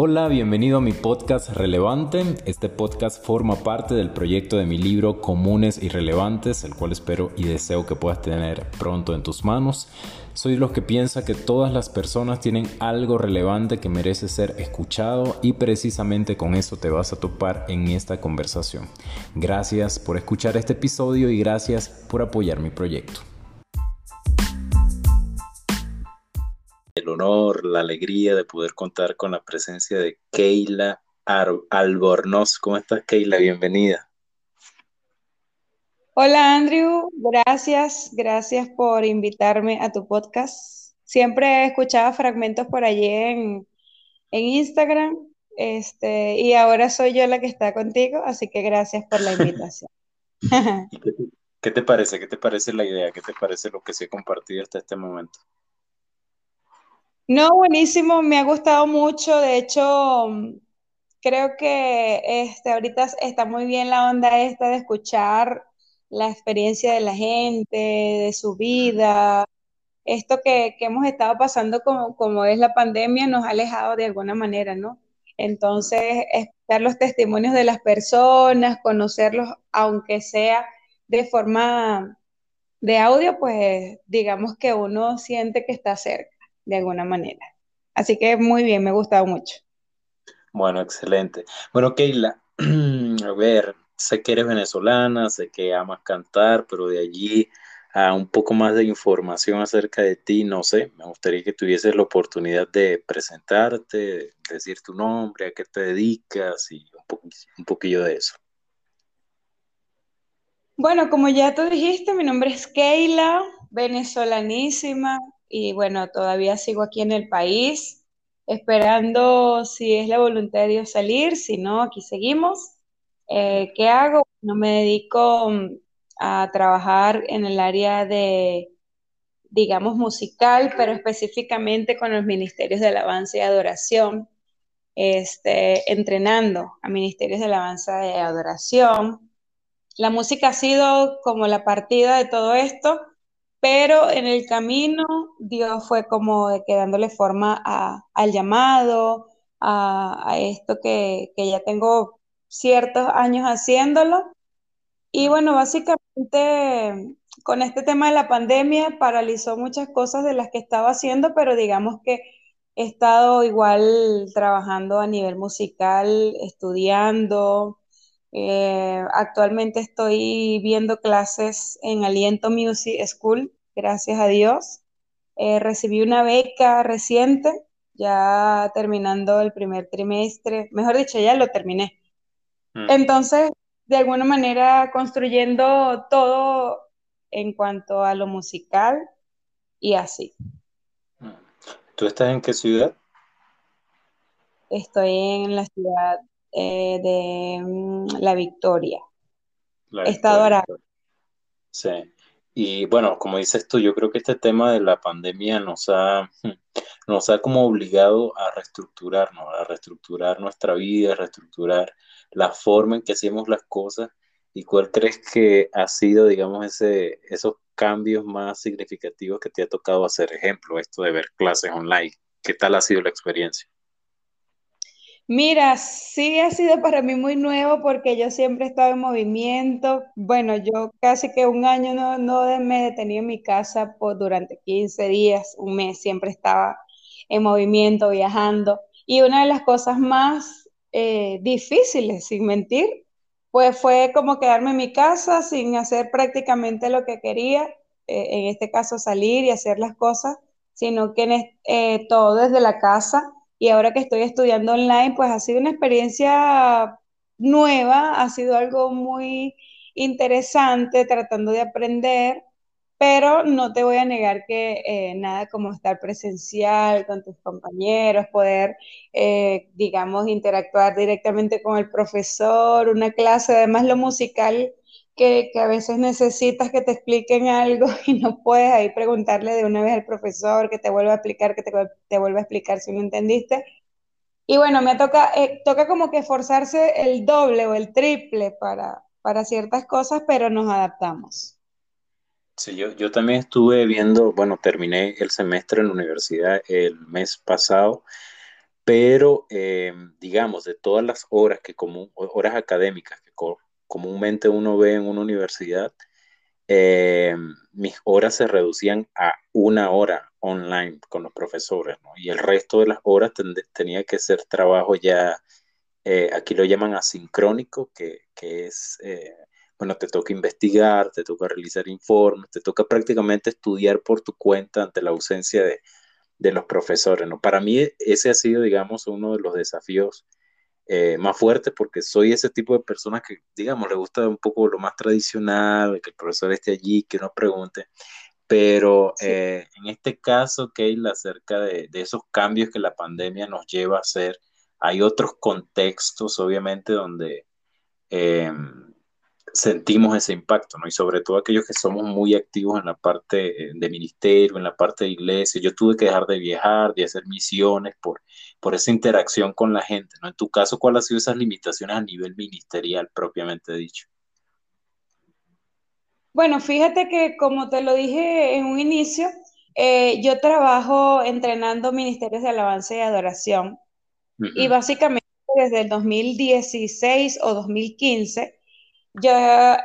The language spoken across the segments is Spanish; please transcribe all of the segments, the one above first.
Hola, bienvenido a mi podcast Relevante. Este podcast forma parte del proyecto de mi libro Comunes y Relevantes, el cual espero y deseo que puedas tener pronto en tus manos. Soy de los que piensa que todas las personas tienen algo relevante que merece ser escuchado y precisamente con eso te vas a topar en esta conversación. Gracias por escuchar este episodio y gracias por apoyar mi proyecto. El honor, la alegría de poder contar con la presencia de Keila Albornoz. ¿Cómo estás, Keila? Bienvenida. Hola, Andrew. Gracias, gracias por invitarme a tu podcast. Siempre he escuchado fragmentos por allí en, Instagram este, y ahora soy yo la que está contigo, así que gracias por la invitación. qué te parece? ¿Qué te parece la idea? ¿Qué te parece lo que se ha compartido hasta este momento? No, buenísimo, me ha gustado mucho. De hecho, creo que este, ahorita está muy bien la onda esta de escuchar la experiencia de la gente, de su vida. Esto que, hemos estado pasando como, como es la pandemia nos ha alejado de alguna manera, ¿no? Entonces, escuchar los testimonios de las personas, conocerlos, aunque sea de forma de audio, pues digamos que uno siente que está cerca de alguna manera. Así que muy bien, me ha gustado mucho. Bueno, excelente. Bueno, Keila, a ver, sé que eres venezolana, sé que amas cantar, pero de allí a un poco más de información acerca de ti, no sé, me gustaría que tuvieses la oportunidad de presentarte, decir tu nombre, a qué te dedicas y un, un poquillo de eso. Bueno, como ya tú dijiste, mi nombre es Keila, venezolanísima, y bueno, todavía sigo aquí en el país, esperando si es la voluntad de Dios salir, si no, aquí seguimos. Eh, ¿Qué hago? No me dedico mm, a trabajar en el área de, digamos, musical, pero específicamente con los ministerios de alabanza y adoración, este, entrenando a ministerios de alabanza y adoración. La música ha sido como la partida de todo esto, pero en el camino Dios fue como de que dándole forma al llamado, a, esto que, ya tengo ciertos años haciéndolo. Y bueno, básicamente con este tema de la pandemia paralizó muchas cosas de las que estaba haciendo, pero digamos que he estado igual trabajando a nivel musical, estudiando. Eh, actualmente estoy viendo clases en Aliento Music School, gracias a Dios. Eh, recibí una beca reciente, ya terminando el primer trimestre, mejor dicho, ya lo terminé. Mm. Entonces, de alguna manera, construyendo todo en cuanto a lo musical y así. Mm. ¿Tú estás en qué ciudad? Estoy en la ciudad eh, de mm, La Victoria, Estado Aragua. Sí. Y bueno, como dices tú, yo creo que este tema de la pandemia nos ha, nos ha como obligado a reestructurarnos, a reestructurar nuestra vida, a reestructurar la forma en que hacemos las cosas. ¿Y cuál crees que ha sido, digamos, ese, esos cambios más significativos que te ha tocado hacer? Ejemplo, esto de ver clases online. ¿Qué tal ha sido la experiencia? Mira, sí ha sido para mí muy nuevo porque yo siempre he estado en movimiento. Bueno, yo casi que un año no, no me he detenido en mi casa por, durante 15 días, un mes, siempre estaba en movimiento, viajando. Y una de las cosas más eh, difíciles, sin mentir, pues fue como quedarme en mi casa sin hacer prácticamente lo que quería, eh, en este caso salir y hacer las cosas, sino que eh, todo desde la casa y ahora que estoy estudiando online, pues ha sido una experiencia nueva, ha sido algo muy interesante tratando de aprender, pero no te voy a negar que eh, nada como estar presencial con tus compañeros, poder, eh, digamos, interactuar directamente con el profesor, una clase, además lo musical que, a veces necesitas que te expliquen algo y no puedes ahí preguntarle de una vez al profesor que te vuelva a explicar, que te, te vuelva a explicar si no entendiste. Y bueno, me toca, eh, toca como que esforzarse el doble o el triple para, para ciertas cosas, pero nos adaptamos. Sí, yo, yo también estuve viendo, bueno, terminé el semestre en la universidad el mes pasado pero eh, digamos, de todas las horas que como horas académicas que comúnmente uno ve en una universidad, eh, mis horas se reducían a una hora online con los profesores. Y el resto de las horas tenía que ser trabajo ya, eh, aquí lo llaman asincrónico, que, que es, eh, bueno, te toca investigar, te toca realizar informes, te toca prácticamente estudiar por tu cuenta ante la ausencia de, de los profesores, ¿no? Para mí ese ha sido, digamos, uno de los desafíos eh, más fuerte porque soy ese tipo de persona que, digamos, le gusta un poco lo más tradicional, que el profesor esté allí, que uno pregunte. Pero eh, en este caso, Keila, acerca de, de, esos cambios que la pandemia nos lleva a hacer, hay otros contextos, obviamente, donde eh, sentimos ese impacto, ¿no? Y sobre todo aquellos que somos muy activos en la parte eh, de ministerio, en la parte de iglesia. Yo tuve que dejar de viajar, de hacer misiones por, por esa interacción con la gente, ¿no? En tu caso, ¿cuáles han sido esas limitaciones a nivel ministerial propiamente dicho? Bueno, fíjate que como te lo dije en un inicio, eh, yo trabajo entrenando ministerios de alabanza y adoración y básicamente desde el 2016 o 2015 yo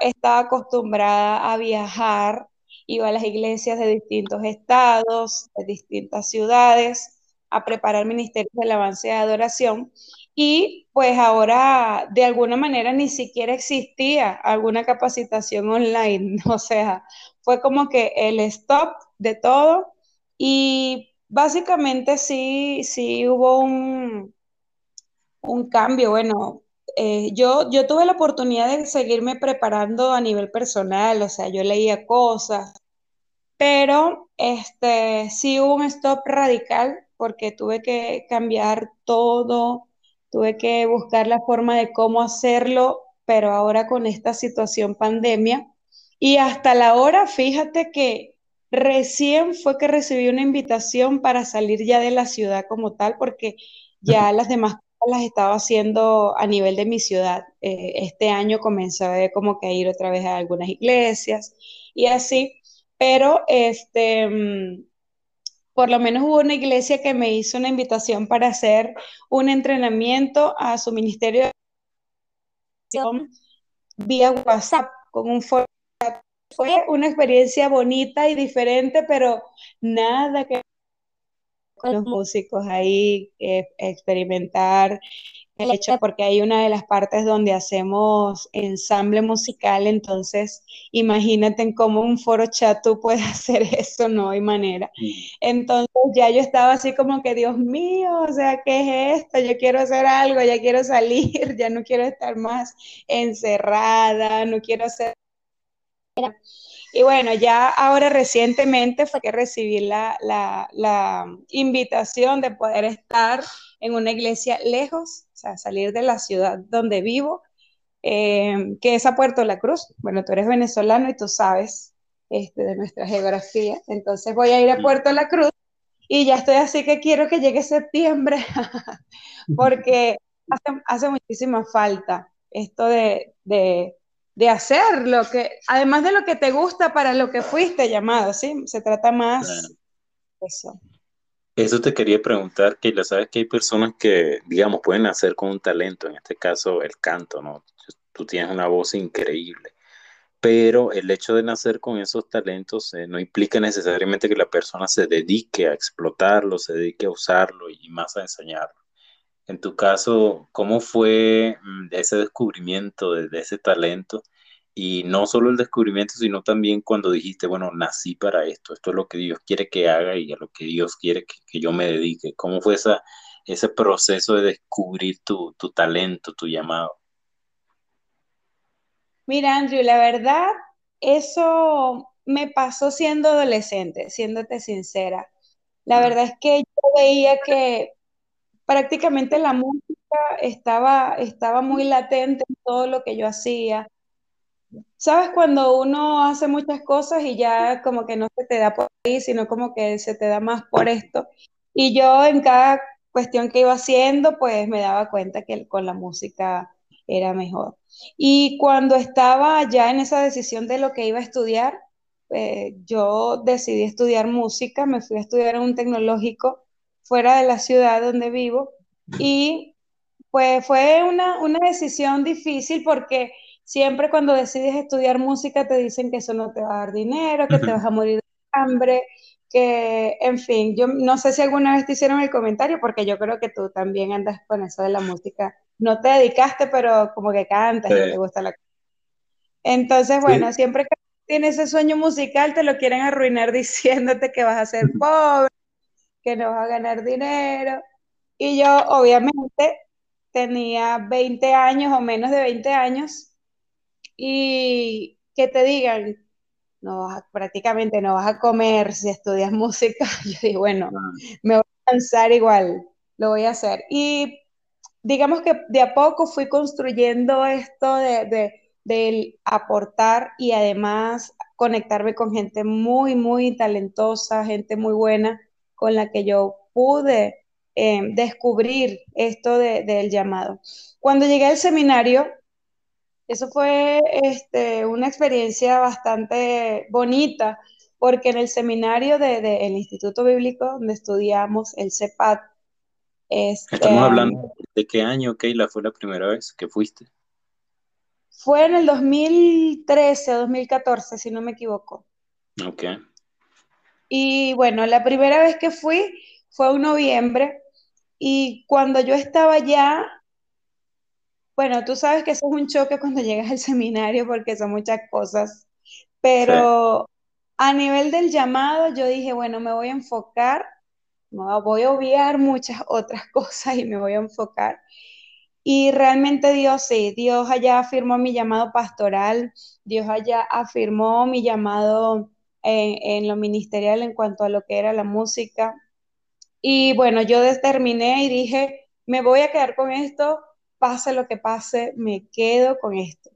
estaba acostumbrada a viajar, iba a las iglesias de distintos estados, de distintas ciudades, a preparar ministerios de alabanza y de adoración. Y pues ahora de alguna manera ni siquiera existía alguna capacitación online, o sea, fue como que el stop de todo. Y básicamente sí, sí hubo un, un cambio, bueno, eh, yo, yo tuve la oportunidad de seguirme preparando a nivel personal, o sea, yo leía cosas, pero este, sí hubo un stop radical porque tuve que cambiar todo, tuve que buscar la forma de cómo hacerlo, pero ahora con esta situación pandemia. Y hasta la hora, fíjate que recién fue que recibí una invitación para salir ya de la ciudad como tal, porque ya las demás las estaba haciendo a nivel de mi ciudad. Eh, este año comencé a como que a ir otra vez a algunas iglesias y así, pero este, mm, por lo menos hubo una iglesia que me hizo una invitación para hacer un entrenamiento a su ministerio de vía WhatsApp con un foro. Fue una experiencia bonita y diferente, pero nada que con los músicos ahí, eh, experimentar el hecho, porque hay una de las partes donde hacemos ensamble musical, entonces imagínate en cómo un foro chat tú puedes hacer eso, no hay manera. Entonces ya yo estaba así como que, Dios mío, o sea, ¿qué es esto? Yo quiero hacer algo, ya quiero salir, ya no quiero estar más encerrada, no quiero hacer... Y bueno, ya ahora recientemente fue que recibí la, invitación de poder estar en una iglesia lejos, o sea, salir de la ciudad donde vivo, eh, que es a Puerto La Cruz. Bueno, tú eres venezolano y tú sabes este, de nuestra geografía. Entonces voy a ir a Puerto La Cruz y ya estoy así que quiero que llegue septiembre, porque hace, hace muchísima falta esto de de hacer lo que, además de lo que te gusta para lo que fuiste llamado, ¿sí? Se trata más de eso. Eso te quería preguntar, que ya sabes que hay personas que, digamos, pueden hacer con un talento, en este caso el canto, ¿no? Tú tienes una voz increíble, pero el hecho de nacer con esos talentos eh, no implica necesariamente que la persona se dedique a explotarlo, se dedique a usarlo y más a enseñarlo. En tu caso, ¿cómo fue mm, ese descubrimiento de, ese talento? Y no solo el descubrimiento, sino también cuando dijiste, bueno, nací para esto, esto es lo que Dios quiere que haga y a lo que Dios quiere que, yo me dedique. ¿Cómo fue esa, ese proceso de descubrir tu, tu talento, tu llamado? Mira, Andrew, la verdad, eso me pasó siendo adolescente, siéndote sincera. La mm. verdad es que yo veía que prácticamente la música estaba, estaba muy latente en todo lo que yo hacía. ¿Sabes cuando uno hace muchas cosas y ya como que no se te da por ahí, sino como que se te da más por esto? Y yo en cada cuestión que iba haciendo, pues me daba cuenta que con la música era mejor. Y cuando estaba ya en esa decisión de lo que iba a estudiar, eh, yo decidí estudiar música, me fui a estudiar en un tecnológico fuera de la ciudad donde vivo. Y pues fue una, una decisión difícil porque siempre cuando decides estudiar música te dicen que eso no te va a dar dinero, que te vas a morir de hambre, que, en fin, yo no sé si alguna vez te hicieron el comentario, porque yo creo que tú también andas con eso de la música. No te dedicaste, pero como que cantas y te gusta la Entonces, bueno, siempre que tienes ese sueño musical, te lo quieren arruinar diciéndote que vas a ser pobre, que no vas a ganar dinero. Y yo, obviamente, tenía 20 años o menos de 20 años y que te digan, no prácticamente no vas a comer si estudias música. Yo digo, bueno, ah. me voy a lanzar igual, lo voy a hacer. Y digamos que de a poco fui construyendo esto de, de, aportar y además conectarme con gente muy, muy talentosa, gente muy buena, con la que yo pude eh, descubrir esto del llamado. Cuando llegué al seminario, eso fue este, una experiencia bastante bonita, porque en el seminario del Instituto Bíblico, donde estudiamos el CEPAT, este, Estamos hablando de qué año, Keila, fue la primera vez que fuiste. Fue en el 2013 o 2014, si no me equivoco. Ok. Y bueno, la primera vez que fui fue en noviembre y cuando yo estaba ya bueno, tú sabes que eso es un choque cuando llegas al seminario porque son muchas cosas, pero a nivel del llamado yo dije, bueno, me voy a enfocar, no, voy a obviar muchas otras cosas y me voy a enfocar. Y realmente Dios sí, Dios allá afirmó mi llamado pastoral, Dios allá afirmó mi llamado en, lo ministerial en cuanto a lo que era la música. Y bueno, yo determiné y dije, me voy a quedar con esto pase lo que pase, me quedo con esto.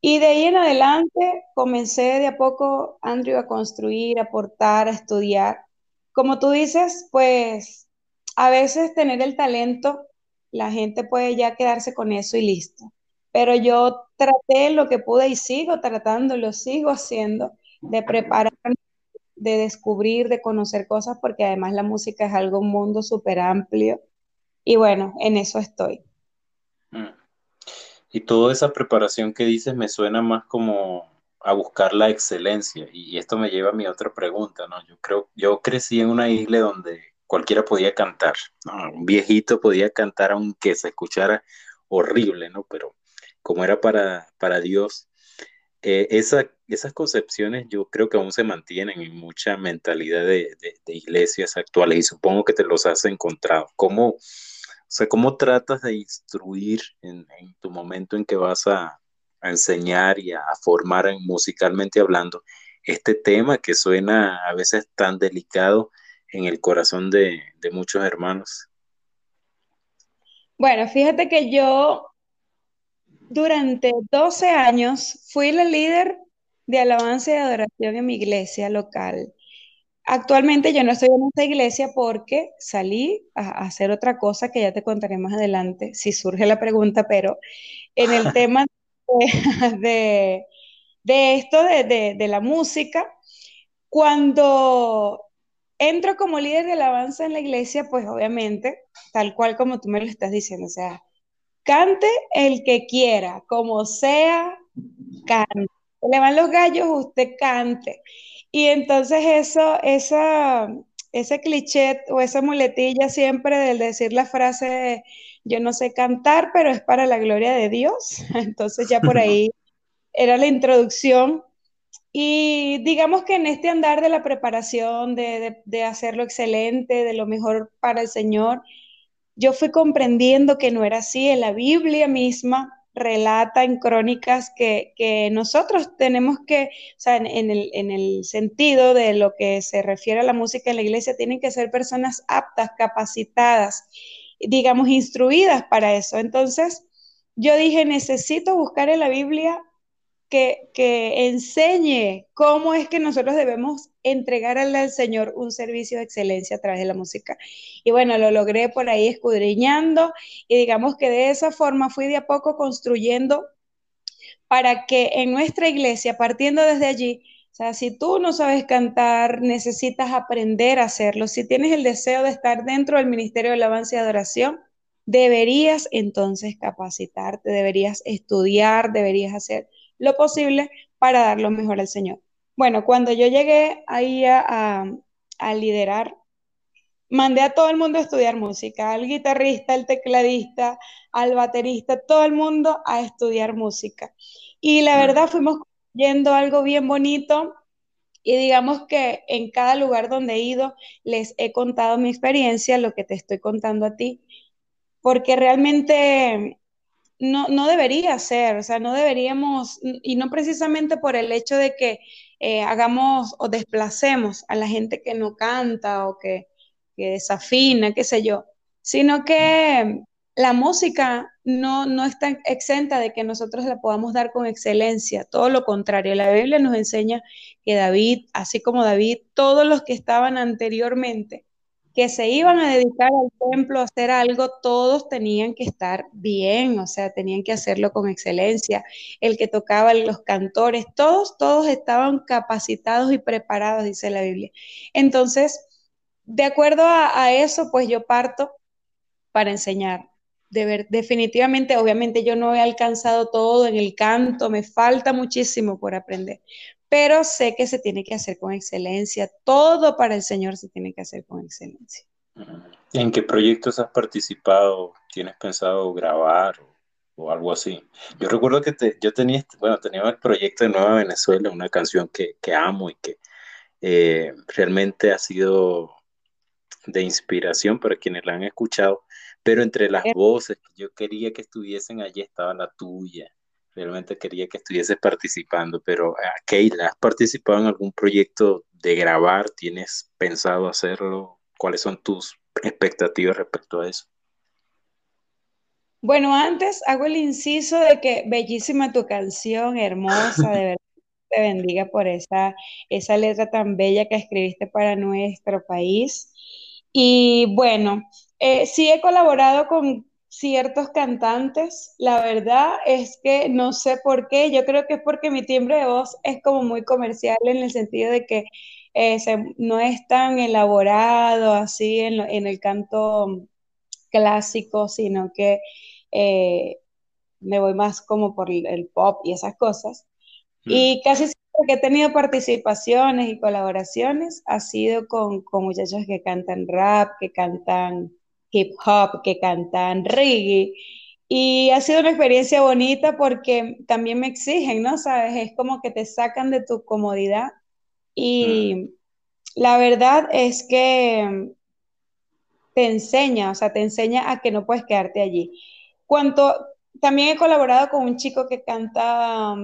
Y de ahí en adelante comencé de a poco, Andrew, a construir, a aportar, a estudiar. Como tú dices, pues a veces tener el talento, la gente puede ya quedarse con eso y listo. Pero yo traté lo que pude y sigo tratando, lo sigo haciendo, de prepararme, de descubrir, de conocer cosas, porque además la música es algo, un mundo súper amplio. Y bueno, en eso estoy. Y toda esa preparación que dices me suena más como a buscar la excelencia. Y esto me lleva a mi otra pregunta, ¿no? Yo creo, yo crecí en una isla donde cualquiera podía cantar, Un viejito podía cantar aunque se escuchara horrible, ¿no? Pero como era para, para Dios, eh, esa, esas concepciones yo creo que aún se mantienen en mucha mentalidad de, de iglesias actuales y supongo que te los has encontrado. ¿Cómo, o sea, ¿cómo tratas de instruir en, tu momento en que vas a, enseñar y a, formar musicalmente hablando este tema que suena a veces tan delicado en el corazón de, muchos hermanos? Bueno, fíjate que yo durante 12 años fui la líder de alabanza y adoración en mi iglesia local. Actualmente yo no estoy en esta iglesia porque salí a, hacer otra cosa que ya te contaré más adelante, si surge la pregunta, pero en el tema de, esto de, de, la música, cuando entro como líder de alabanza en la iglesia, pues obviamente, tal cual como tú me lo estás diciendo, o sea, cante el que quiera, como sea, cante. Le van los gallos, usted cante. Y entonces eso, esa, ese cliché o esa muletilla siempre del decir la frase, yo no sé cantar, pero es para la gloria de Dios. Entonces ya por ahí era la introducción. Y digamos que en este andar de la preparación, de, de hacerlo excelente, de lo mejor para el Señor, yo fui comprendiendo que no era así. En la Biblia misma relata en crónicas que, nosotros tenemos que, o sea, en, el, en, el, sentido de lo que se refiere a la música en la iglesia, tienen que ser personas aptas, capacitadas, digamos, instruidas para eso. Entonces, yo dije, necesito buscar en la Biblia que, enseñe cómo es que nosotros debemos entregarle al Señor un servicio de excelencia a través de la música. Y bueno, lo logré por ahí escudriñando y digamos que de esa forma fui de a poco construyendo para que en nuestra iglesia, partiendo desde allí, o sea, si tú no sabes cantar, necesitas aprender a hacerlo. Si tienes el deseo de estar dentro del ministerio de alabanza y adoración, deberías entonces capacitarte, deberías estudiar, deberías hacer lo posible para dar lo mejor al Señor. Bueno, cuando yo llegué ahí a, a liderar, mandé a todo el mundo a estudiar música, al guitarrista, al tecladista, al baterista, todo el mundo a estudiar música. Y la verdad fuimos yendo algo bien bonito y digamos que en cada lugar donde he ido les he contado mi experiencia, lo que te estoy contando a ti, porque realmente no, no debería ser, o sea, no deberíamos, y no precisamente por el hecho de que eh, hagamos o desplacemos a la gente que no canta o que, que desafina, qué sé yo, sino que la música no, no está exenta de que nosotros la podamos dar con excelencia, todo lo contrario, la Biblia nos enseña que David, así como David, todos los que estaban anteriormente, que se iban a dedicar al templo a hacer algo, todos tenían que estar bien, o sea, tenían que hacerlo con excelencia. El que tocaba, los cantores, todos, todos estaban capacitados y preparados, dice la Biblia. Entonces, de acuerdo a, eso, pues yo parto para enseñar definitivamente, obviamente yo no he alcanzado todo en el canto, me falta muchísimo por aprender, pero sé que se tiene que hacer con excelencia, todo para el Señor se tiene que hacer con excelencia. ¿En qué proyectos has participado? ¿Tienes pensado grabar o, algo así? Yo recuerdo que yo tenía, este, bueno, tenía el proyecto de Nueva Venezuela, una canción que, amo y que eh, realmente ha sido de inspiración para quienes la han escuchado pero entre las eh. voces que yo quería que estuviesen allí estaba la tuya. Realmente quería que estuvieses participando, pero ah, Keila, ¿has participado en algún proyecto de grabar? ¿Tienes pensado hacerlo? ¿Cuáles son tus expectativas respecto a eso? Bueno, antes hago el inciso de que bellísima tu canción, hermosa, de verdad te bendiga por esa, esa letra tan bella que escribiste para nuestro país. Y bueno, eh, sí he colaborado con ciertos cantantes. La verdad es que no sé por qué. Yo creo que es porque mi timbre de voz es como muy comercial en el sentido de que eh, no es tan elaborado así en, el canto clásico, sino que eh, me voy más como por el pop y esas cosas. Mm. Y casi siempre que he tenido participaciones y colaboraciones ha sido con, con muchachos que cantan rap, que cantan hip hop, que cantan reggae. Y ha sido una experiencia bonita porque también me exigen, ¿no? Sabes, es como que te sacan de tu comodidad. Y mm. la verdad es que te enseña, o sea, te enseña a que no puedes quedarte allí. Cuanto, también he colaborado con un chico que canta,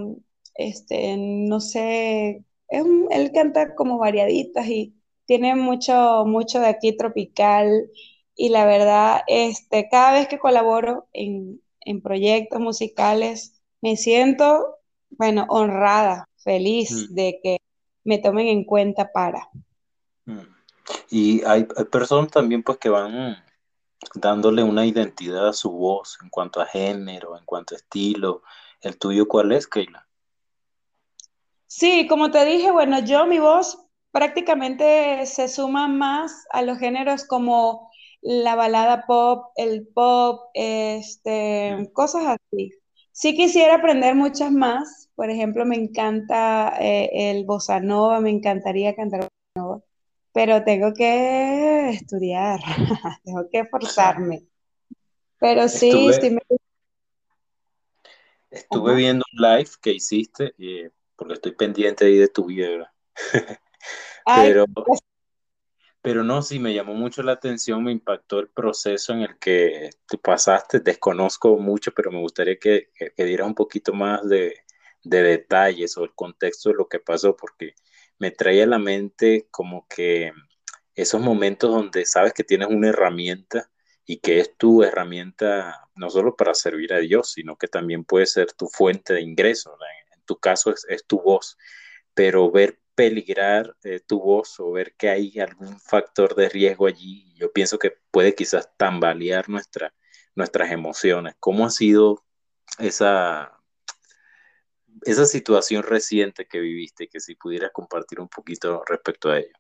este, no sé, él canta como variaditas y tiene mucho, mucho de aquí tropical y la verdad, este, cada vez que colaboro en, proyectos musicales, me siento, bueno, honrada, feliz mm. de que me tomen en cuenta para. Mm. Y hay, personas también pues que van dándole una identidad a su voz en cuanto a género, en cuanto a estilo. ¿El tuyo cuál es, Keila? Sí, como te dije, bueno, yo mi voz prácticamente se suma más a los géneros como la balada pop, el pop, este, cosas así. Sí quisiera aprender muchas más. Por ejemplo, me encanta eh, el bossa nova, me encantaría cantar bossa nova, pero tengo que estudiar, tengo que forzarme. Pero sí, estuve, sí me... Estuve viendo un live que hiciste, eh, porque estoy pendiente ahí de tu vida. pero, pues, pero no, sí, me llamó mucho la atención, me impactó el proceso en el que tú pasaste. Desconozco mucho, pero me gustaría que, que, dieras un poquito más de, de detalles o el contexto de lo que pasó, porque me trae a la mente como que esos momentos donde sabes que tienes una herramienta y que es tu herramienta no solo para servir a Dios, sino que también puede ser tu fuente de ingreso. En tu caso es tu voz, pero ver peligrar eh, tu voz o ver que hay algún factor de riesgo allí, yo pienso que puede quizás tambalear nuestra, nuestras emociones. ¿Cómo ha sido esa, esa situación reciente que viviste? Que si pudieras compartir un poquito respecto a ello.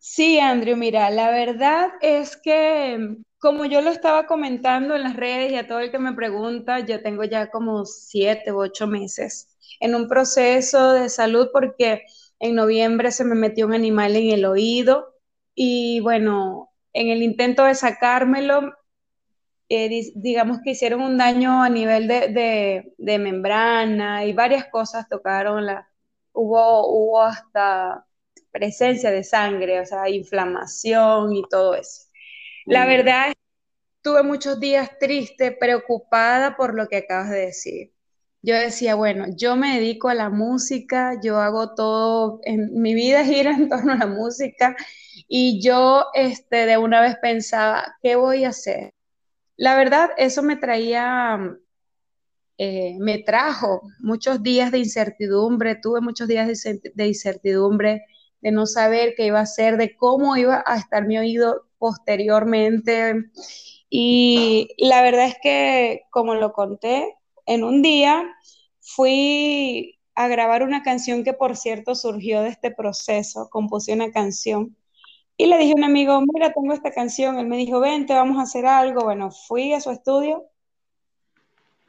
Sí, Andrew, mira, la verdad es que como yo lo estaba comentando en las redes y a todo el que me pregunta, yo tengo ya como siete u ocho meses en un proceso de salud porque en noviembre se me metió un animal en el oído y bueno, en el intento de sacármelo, eh, digamos que hicieron un daño a nivel de, de, membrana y varias cosas tocaron la, hubo, hubo hasta presencia de sangre, o sea, inflamación y todo eso. La verdad es que tuve muchos días triste, preocupada por lo que acabas de decir. Yo decía, bueno, yo me dedico a la música, yo hago todo, en mi vida gira en torno a la música y yo este, de una vez pensaba, ¿qué voy a hacer? La verdad, eso me traía, eh, me trajo muchos días de incertidumbre, tuve muchos días de, incertidumbre, de no saber qué iba a hacer, de cómo iba a estar mi oído posteriormente. Y la verdad es que, como lo conté, en un día fui a grabar una canción que, por cierto, surgió de este proceso, compuse una canción y le dije a un amigo, mira, tengo esta canción. Él me dijo, vente, vamos a hacer algo. Bueno, fui a su estudio,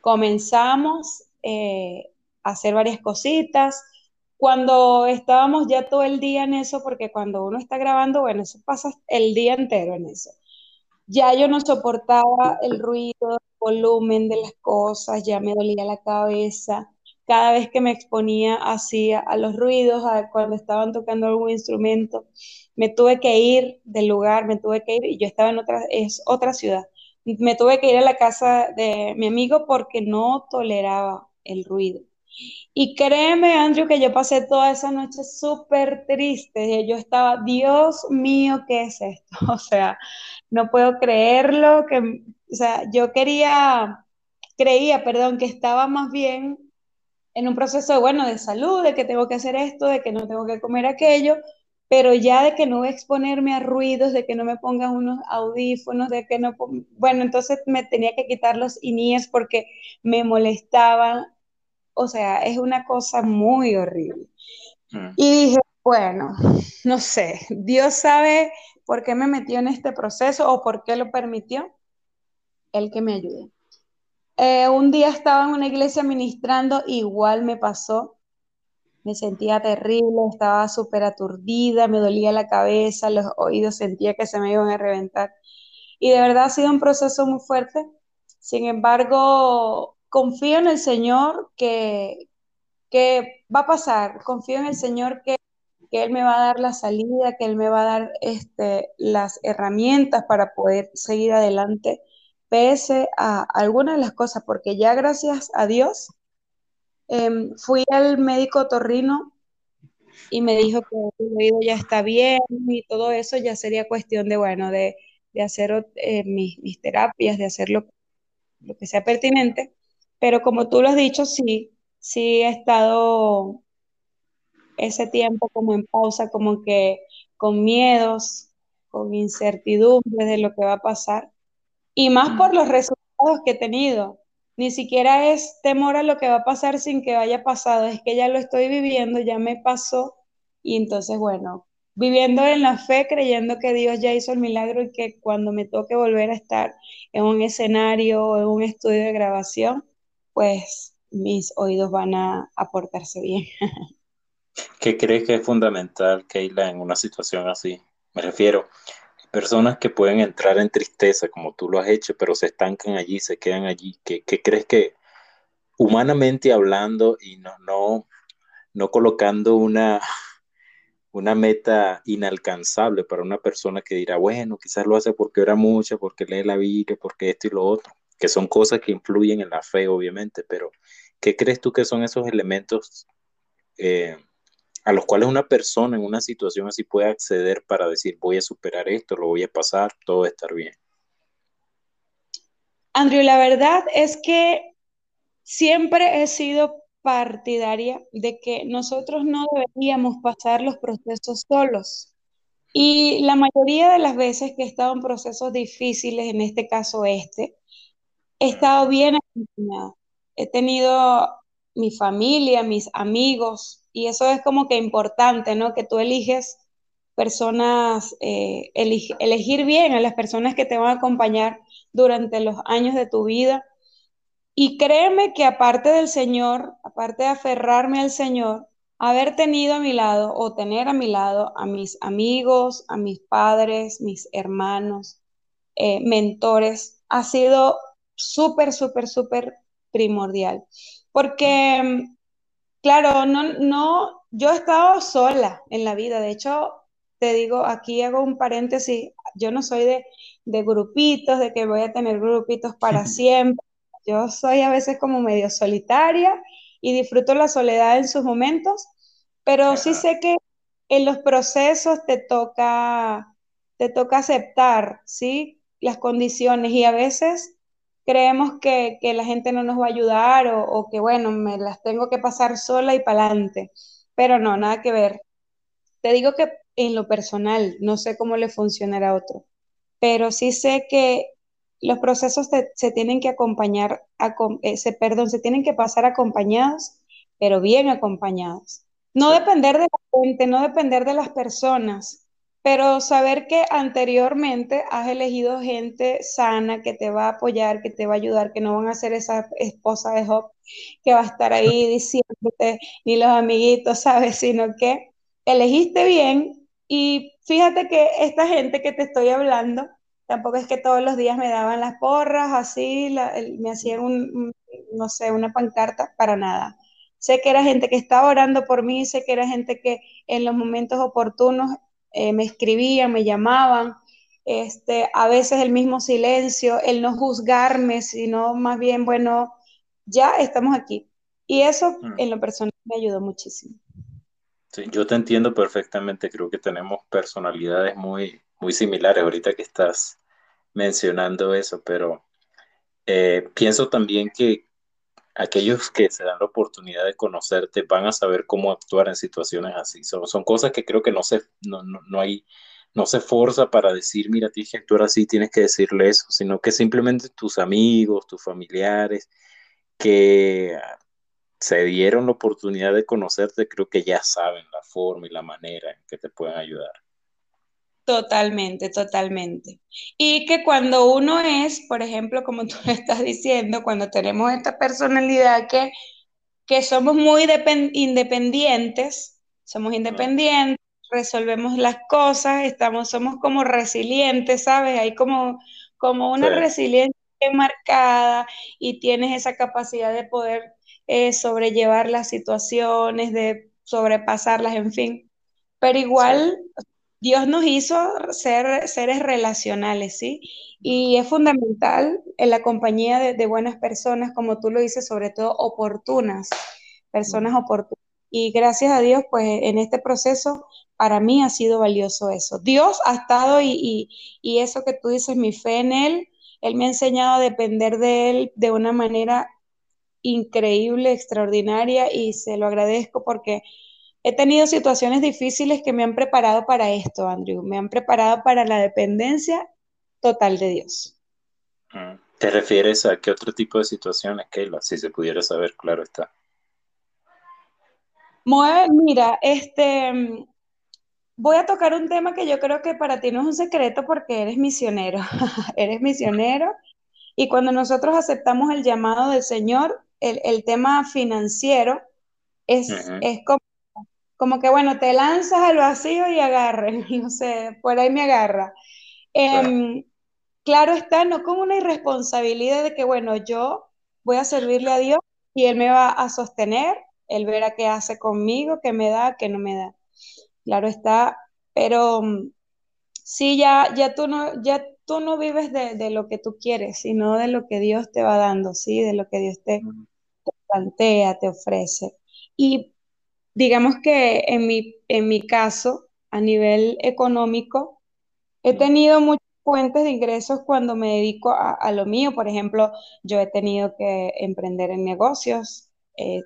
comenzamos eh, a hacer varias cositas. Cuando estábamos ya todo el día en eso, porque cuando uno está grabando, bueno, eso pasa el día entero en eso. Ya yo no soportaba el ruido, volumen de las cosas, ya me dolía la cabeza cada vez que me exponía así a, los ruidos, cuando estaban tocando algún instrumento, me tuve que ir del lugar, me tuve que ir, y yo estaba en otra, es otra ciudad, me tuve que ir a la casa de mi amigo porque no toleraba el ruido. Y créeme, Andrew, que yo pasé toda esa noche súper triste. Yo estaba, Dios mío, ¿qué es esto? O sea, no puedo creerlo. Que, o sea, yo quería, creía, perdón, que estaba más bien en un proceso, bueno, de salud, de que tengo que hacer esto, de que no tengo que comer aquello, pero ya de que no voy a exponerme a ruidos, de que no me pongan unos audífonos, de que no, bueno, entonces me tenía que quitar los iníes porque me molestaban, o sea, es una cosa muy horrible. Mm. Y dije, bueno, no sé, Dios sabe por qué me metió en este proceso o por qué lo permitió, el que me ayude. Eh, un día estaba en una iglesia ministrando, igual me pasó. Me sentía terrible, estaba súper aturdida, me dolía la cabeza, los oídos sentía que se me iban a reventar. Y de verdad ha sido un proceso muy fuerte. Sin embargo, confío en el Señor que, que va a pasar. Confío en el Señor que, que Él me va a dar la salida, que Él me va a dar este, las herramientas para poder seguir adelante pese a algunas de las cosas, porque ya gracias a Dios em, fui al médico torrino y me dijo que el oído ya está bien y todo eso ya sería cuestión de, bueno, de, hacer eh, mis, terapias, de hacer lo, lo, que sea pertinente. Pero como tú lo has dicho, sí, sí he estado ese tiempo como en pausa, como que con miedos, con incertidumbres de lo que va a pasar. Y más por los resultados que he tenido. Ni siquiera es temor a lo que va a pasar sin que haya pasado, es que ya lo estoy viviendo, ya me pasó. Y entonces, bueno, viviendo en la fe, creyendo que Dios ya hizo el milagro y que cuando me toque volver a estar en un escenario o en un estudio de grabación, pues mis oídos van a aportarse bien. ¿Qué crees que es fundamental, Keila, en una situación así? Me refiero, personas que pueden entrar en tristeza, como tú lo has hecho, pero se estancan allí, se quedan allí. ¿Qué, crees que, humanamente hablando y no, no, no colocando una, una meta inalcanzable para una persona que dirá, bueno, quizás lo hace porque era mucha, porque lee la Biblia, porque esto y lo otro, que son cosas que influyen en la fe, obviamente, pero ¿qué crees tú que son esos elementos eh, a los cuales una persona en una situación así puede acceder para decir, voy a superar esto, lo voy a pasar, todo va a estar bien? Andrew, la verdad es que siempre he sido partidaria de que nosotros no deberíamos pasar los procesos solos. Y la mayoría de las veces que he estado en procesos difíciles, en este caso este, he estado bien acompañada. He tenido mi familia, mis amigos, y eso es como que importante, ¿no? Que tú eliges personas, eh, elegir bien a las personas que te van a acompañar durante los años de tu vida. Y créeme que aparte del Señor, aparte de aferrarme al Señor, haber tenido a mi lado o tener a mi lado a mis amigos, a mis padres, mis hermanos, eh, mentores, ha sido súper, súper, súper primordial. Porque, claro, no, no, yo he estado sola en la vida. De hecho, te digo, aquí hago un paréntesis, yo no soy de, de grupitos, de que voy a tener grupitos para siempre. Yo soy a veces como medio solitaria y disfruto la soledad en sus momentos, pero sí sé que en los procesos te toca, te toca aceptar, ¿sí? Las condiciones y a veces creemos que, la gente no nos va a ayudar o, o, que, bueno, me las tengo que pasar sola y para adelante, pero no, nada que ver. Te digo que en lo personal, no sé cómo le funcionará a otro, pero sí sé que los procesos se tienen que acompañar, eh, se, perdón, se tienen que pasar acompañados, pero bien acompañados. No depender de la gente, no depender de las personas, pero saber que anteriormente has elegido gente sana que te va a apoyar, que te va a ayudar, que no van a ser esa esposa de Job que va a estar ahí diciéndote, ni los amiguitos, ¿sabes? Sino que elegiste bien y fíjate que esta gente que te estoy hablando, tampoco es que todos los días me daban las porras, así, me hacían un, no sé, una pancarta, para nada. Sé que era gente que estaba orando por mí, sé que era gente que en los momentos oportunos eh, me escribían, me llamaban, este, a veces el mismo silencio, el no juzgarme, sino más bien, bueno, ya estamos aquí. Y eso mm. en lo personal me ayudó muchísimo. Sí, yo te entiendo perfectamente, creo que tenemos personalidades muy, muy similares ahorita que estás mencionando eso, pero eh, pienso también que aquellos que se dan la oportunidad de conocerte van a saber cómo actuar en situaciones así. Son, son cosas que creo que no se, no, no, hay, no se forza para decir, mira, tienes que actuar así, tienes que decirle eso, sino que simplemente tus amigos, tus familiares, que se dieron la oportunidad de conocerte, creo que ya saben la forma y la manera en que te pueden ayudar. Totalmente, totalmente. Y que cuando uno es, por ejemplo, como tú estás diciendo, cuando tenemos esta personalidad que, que somos muy independientes, somos independientes, resolvemos las cosas, estamos, somos como resilientes, ¿sabes? Hay como, como una resiliencia marcada y tienes esa capacidad de poder eh, sobrellevar las situaciones, de sobrepasarlas, en fin. Pero igual, Dios nos hizo ser seres relacionales, ¿sí? Y es fundamental en la compañía de, buenas personas, como tú lo dices, sobre todo oportunas, personas oportunas. Y gracias a Dios, pues en este proceso, para mí ha sido valioso eso. Dios ha estado y, y eso que tú dices, mi fe en Él, Él me ha enseñado a depender de Él de una manera increíble, extraordinaria, y se lo agradezco porque he tenido situaciones difíciles que me han preparado para esto, Andrew. Me han preparado para la dependencia total de Dios. Mm. ¿Te refieres a qué otro tipo de situaciones, Keila? Si se pudiera saber, claro está. Mira, este, voy a tocar un tema que yo creo que para ti no es un secreto porque eres misionero. eres misionero y cuando nosotros aceptamos el llamado del Señor, el, tema financiero es, es como como que, bueno, te lanzas al vacío y agarren, no sé, por ahí me agarra. Em, claro. está, no como una irresponsabilidad de que, bueno, yo voy a servirle a Dios y Él me va a sostener, Él verá qué hace conmigo, qué me da, qué no me da. Claro está, pero mm, sí, ya, ya, tú, no, ya tú no vives de, lo que tú quieres, sino de lo que Dios te va dando, ¿sí? De lo que Dios te, te plantea, te ofrece. Y digamos que en mi, en mi caso, a nivel económico, he tenido muchas fuentes de ingresos cuando me dedico a, lo mío. Por ejemplo, yo he tenido que emprender en negocios. Eh,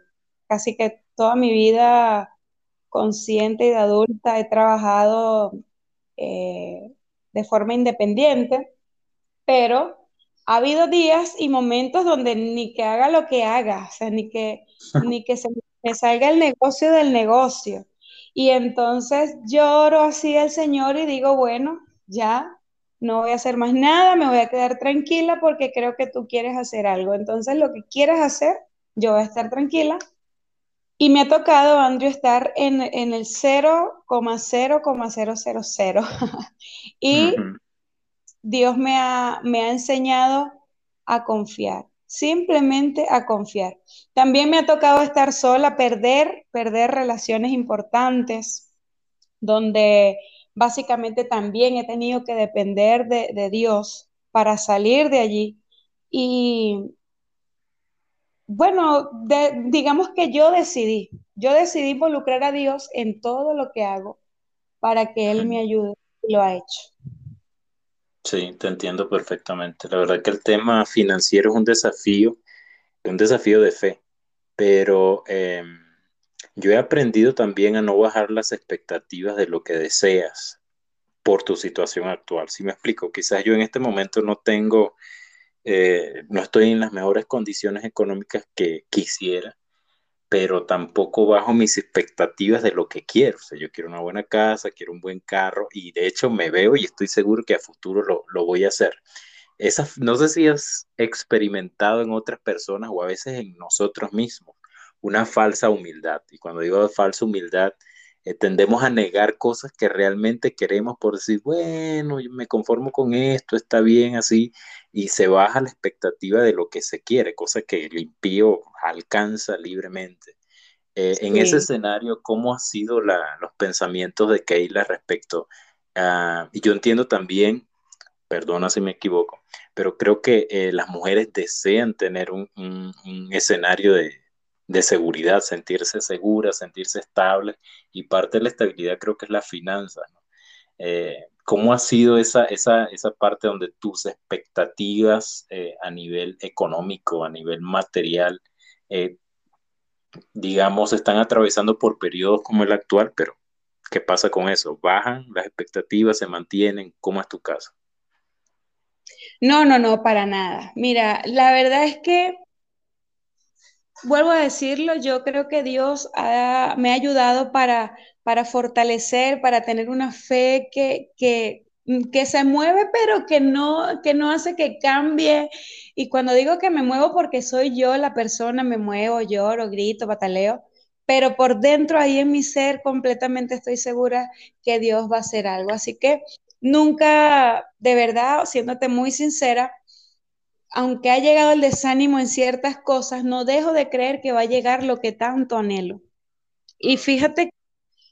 casi que toda mi vida consciente y de adulta he trabajado eh, de forma independiente, pero ha habido días y momentos donde ni que haga lo que haga, o sea, ni que, ni que se me salga el negocio del negocio. Y entonces lloro así al Señor y digo, bueno, ya no voy a hacer más nada, me voy a quedar tranquila porque creo que tú quieres hacer algo. Entonces, lo que quieras hacer, yo voy a estar tranquila. Y me ha tocado, Andrew, estar en, el 0,0,000. y Dios me ha, me ha enseñado a confiar, simplemente a confiar. También me ha tocado estar sola, perder, perder relaciones importantes, donde básicamente también he tenido que depender de, Dios para salir de allí. Y bueno, digamos que yo decidí, yo decidí involucrar a Dios en todo lo que hago para que Él me ayude y lo ha hecho. Sí, te entiendo perfectamente. La verdad que el tema financiero es un desafío, un desafío de fe, pero em, yo he aprendido también a no bajar las expectativas de lo que deseas por tu situación actual. Si me explico, quizás yo en este momento no tengo, eh, no estoy en las mejores condiciones económicas que quisiera, pero tampoco bajo mis expectativas de lo que quiero. O sea, yo quiero una buena casa, quiero un buen carro y de hecho me veo y estoy seguro que a futuro lo, lo voy a hacer. Esa, no sé si has experimentado en otras personas o a veces en nosotros mismos una falsa humildad. Y cuando digo falsa humildad, eh, tendemos a negar cosas que realmente queremos por decir, bueno, yo me conformo con esto, está bien así, y se baja la expectativa de lo que se quiere, cosa que el impío alcanza libremente. Eh, en ese escenario, ¿cómo han sido los pensamientos de Keila respecto a, y yo entiendo también, perdona si me equivoco, pero creo que eh, las mujeres desean tener un escenario de, de seguridad, sentirse segura, sentirse estable y parte de la estabilidad creo que es la finanza. Eh, ¿Cómo ha sido esa, esa, esa, parte donde tus expectativas eh, a nivel económico, a nivel material, eh, digamos, están atravesando por periodos como el actual, pero ¿qué pasa con eso? ¿Bajan las expectativas, se mantienen? ¿Cómo es tu caso? No, no, no, para nada. Mira, la verdad es que vuelvo a decirlo, yo creo que Dios me ha ayudado para, para fortalecer, para tener una fe que, que, que, se mueve, pero que no, que no hace que cambie. Y cuando digo que me muevo porque soy yo la persona, me muevo, lloro, grito, bataleo, pero por dentro, ahí en mi ser, completamente estoy segura que Dios va a hacer algo. Así que nunca, de verdad, siéndote muy sincera, aunque ha llegado el desánimo en ciertas cosas, no dejo de creer que va a llegar lo que tanto anhelo. Y fíjate,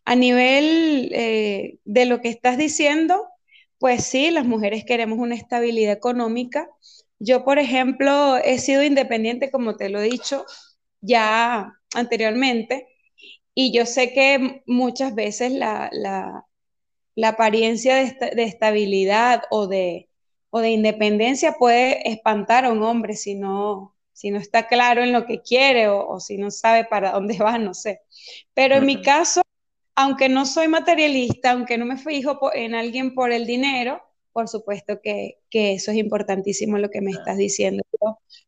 a nivel eh, de lo que estás diciendo, pues sí, las mujeres queremos una estabilidad económica. Yo, por ejemplo, he sido independiente, como te lo he dicho ya anteriormente, y yo sé que muchas veces la, apariencia de estabilidad o de, o de independencia puede espantar a un hombre si no, si no está claro en lo que quiere o, si no sabe para dónde va, no sé. Pero en mi caso, aunque no soy materialista, aunque no me fijo en alguien por el dinero, por supuesto que, eso es importantísimo lo que me estás diciendo.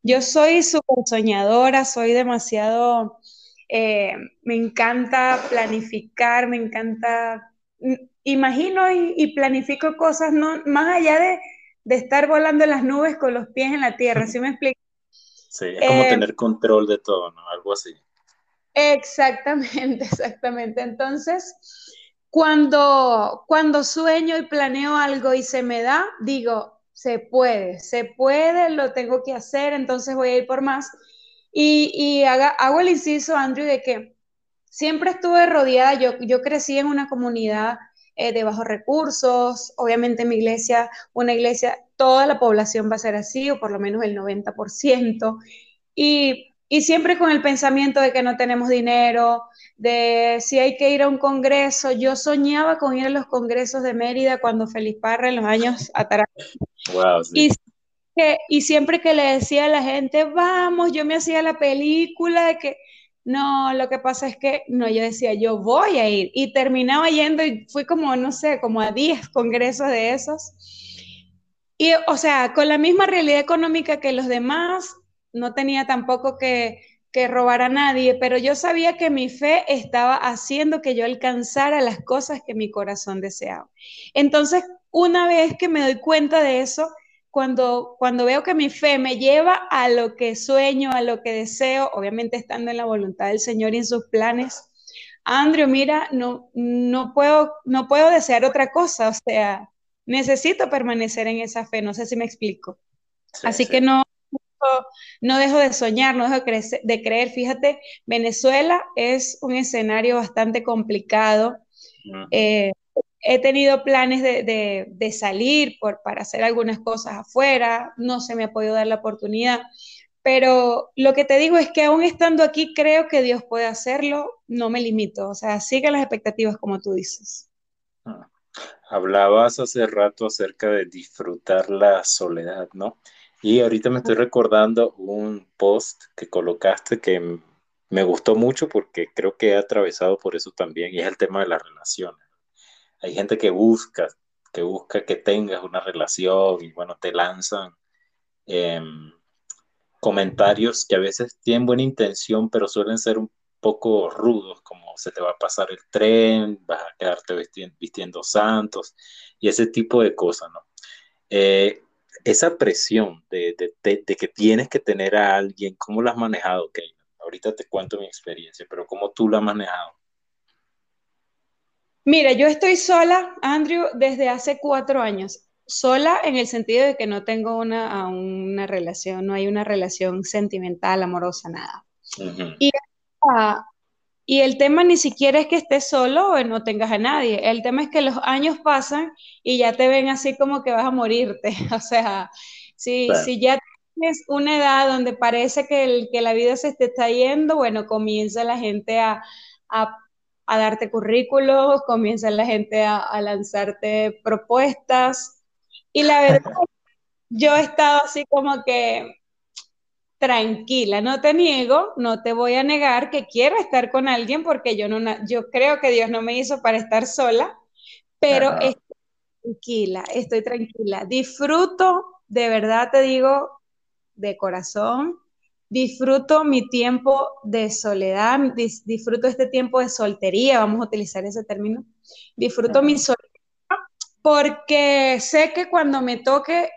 Yo, soy súper soñadora, soy demasiado, eh, me encanta planificar, me encanta, mm, imagino y, y planifico cosas no, más allá de, de estar volando en las nubes con los pies en la tierra, ¿sí me explico? Sí, es como eh, tener control de todo, ¿no? Algo así. Exactamente, exactamente. Entonces, cuando, cuando sueño y planeo algo y se me da, digo, se puede, se puede, lo tengo que hacer, entonces voy a ir por más. Y, hago el inciso, Andrew, de que siempre estuve rodeada, yo, yo crecí en una comunidad eh, de bajos recursos. Obviamente mi iglesia, una iglesia, toda la población va a ser así, o por lo menos el 90%. Y, y siempre con el pensamiento de que no tenemos dinero, de si hay que ir a un congreso. Yo soñaba con ir a los congresos de Mérida cuando Feliz Parra en los años atrás. Wow, y, y siempre que le decía a la gente, vamos, yo me hacía la película de que no, lo que pasa es que, no, yo decía, yo voy a ir. Y terminaba yendo y fui como, no sé, como a 10 congresos de esos. Y, o sea, con la misma realidad económica que los demás, no tenía tampoco que, que robar a nadie, pero yo sabía que mi fe estaba haciendo que yo alcanzara las cosas que mi corazón deseaba. Entonces, una vez que me doy cuenta de eso, cuando, cuando veo que mi fe me lleva a lo que sueño, a lo que deseo, obviamente estando en la voluntad del Señor y en sus planes, Andrew, mira, no, no, puedo, no puedo desear otra cosa, o sea, necesito permanecer en esa fe, no sé si me explico. Así que no, no dejo de soñar, no dejo de creer. Fíjate, Venezuela es un escenario bastante complicado. Eh, he tenido planes de, salir por, para hacer algunas cosas afuera, no se me ha podido dar la oportunidad, pero lo que te digo es que aún estando aquí creo que Dios puede hacerlo, no me limito, o sea, sigue las expectativas como tú dices. Ah, hablabas hace rato acerca de disfrutar la soledad, ¿no? Y ahorita me estoy recordando un post que colocaste que me gustó mucho porque creo que he atravesado por eso también y es el tema de las relaciones. Hay gente que busca, que busca que tengas una relación y bueno, te lanzan em, comentarios que a veces tienen buena intención, pero suelen ser un poco rudos, como se te va a pasar el tren, vas a quedarte vistiendo, santos y ese tipo de cosas, ¿no? Eh, esa presión de, que tienes que tener a alguien, ¿cómo la has manejado, Kate? Ahorita te cuento mi experiencia, pero ¿cómo tú la has manejado? Mira, yo estoy sola, Andrew, desde hace cuatro años. Sola en el sentido de que no tengo una, una relación, no hay una relación sentimental, amorosa, nada. y, y el tema ni siquiera es que estés solo o no tengas a nadie. El tema es que los años pasan y ya te ven así como que vas a morirte. O sea, si, si ya tienes una edad donde parece que, el, que la vida se te está yendo, bueno, comienza la gente a, a a darte currículos, comienza la gente a, lanzarte propuestas. Y la verdad, yo he estado así como que tranquila, no te niego, no te voy a negar que quiero estar con alguien porque yo, no, yo creo que Dios no me hizo para estar sola, pero estoy tranquila, estoy tranquila. Disfruto, de verdad te digo, de corazón, disfruto mi tiempo de soledad, disfruto este tiempo de soltería, vamos a utilizar ese término, disfruto mi soledad porque sé que cuando me toque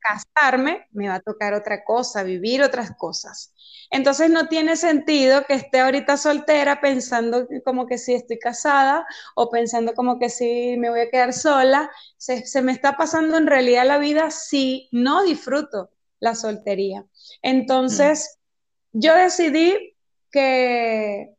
casarme, me va a tocar otra cosa, vivir otras cosas. Entonces no tiene sentido que esté ahorita soltera pensando como que si estoy casada o pensando como que si me voy a quedar sola. Se, se me está pasando en realidad la vida si no disfruto la soltería. Entonces, yo decidí que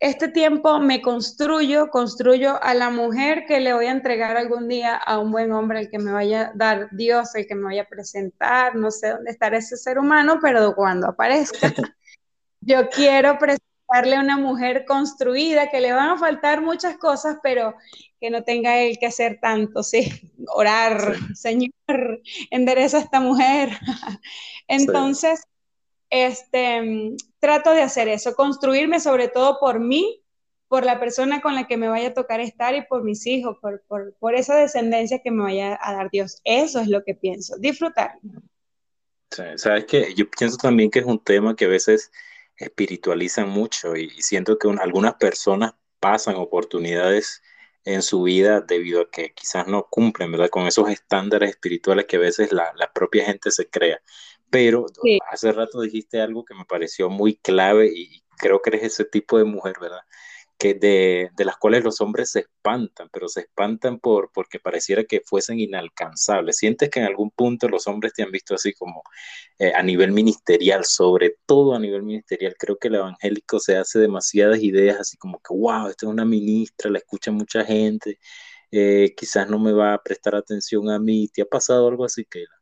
este tiempo me construyo, construyo a la mujer que le voy a entregar algún día a un buen hombre, el que me vaya a dar Dios, el que me vaya a presentar, no sé dónde estará ese ser humano, pero cuando aparezca, yo quiero presentarle a una mujer construida, que le van a faltar muchas cosas, pero que no tenga él que hacer tanto, sí, orar, Señor, endereza a esta mujer. Entonces, este, trato de hacer eso, construirme sobre todo por mí, por la persona con la que me vaya a tocar estar y por mis hijos, por, por, esa descendencia que me vaya a dar Dios. Eso es lo que pienso, disfrutar. sabes que yo pienso también que es un tema que a veces espiritualizan mucho y, siento que algunas personas pasan oportunidades en su vida debido a que quizás no cumplen, ¿verdad? Con esos estándares espirituales que a veces la, propia gente se crea. Pero hace rato dijiste algo que me pareció muy clave y creo que eres ese tipo de mujer, ¿verdad? Que de, de, las cuales los hombres se espantan, pero se espantan por, porque pareciera que fuesen inalcanzables. ¿Sientes que en algún punto los hombres te han visto así como eh, a nivel ministerial, sobre todo a nivel ministerial? Creo que el evangélico se hace demasiadas ideas así como que, wow, esta es una ministra, la escucha mucha gente, eh, quizás no me va a prestar atención a mí. ¿Te ha pasado algo así, Keila?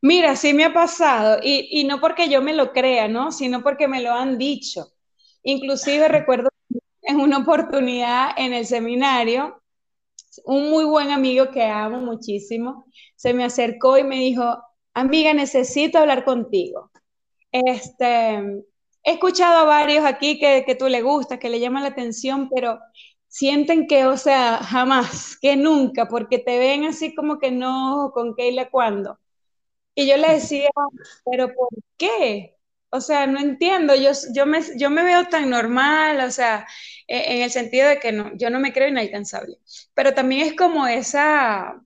Mira, sí me ha pasado, y, y no porque yo me lo crea, ¿no? Sino porque me lo han dicho. Inclusive recuerdo en una oportunidad en el seminario, un muy buen amigo que amo muchísimo, se me acercó y me dijo, amiga, necesito hablar contigo. Este, he escuchado a varios aquí que, que tú le gustas, que le llaman la atención, pero sienten que, o sea, jamás, que nunca, porque te ven así como que no, con Keila cuando. Y yo le decía, pero ¿por qué? O sea, no entiendo, yo, yo, me, yo me veo tan normal, o sea, e, en el sentido de que no, yo no me creo inalcanzable, pero también es como esa,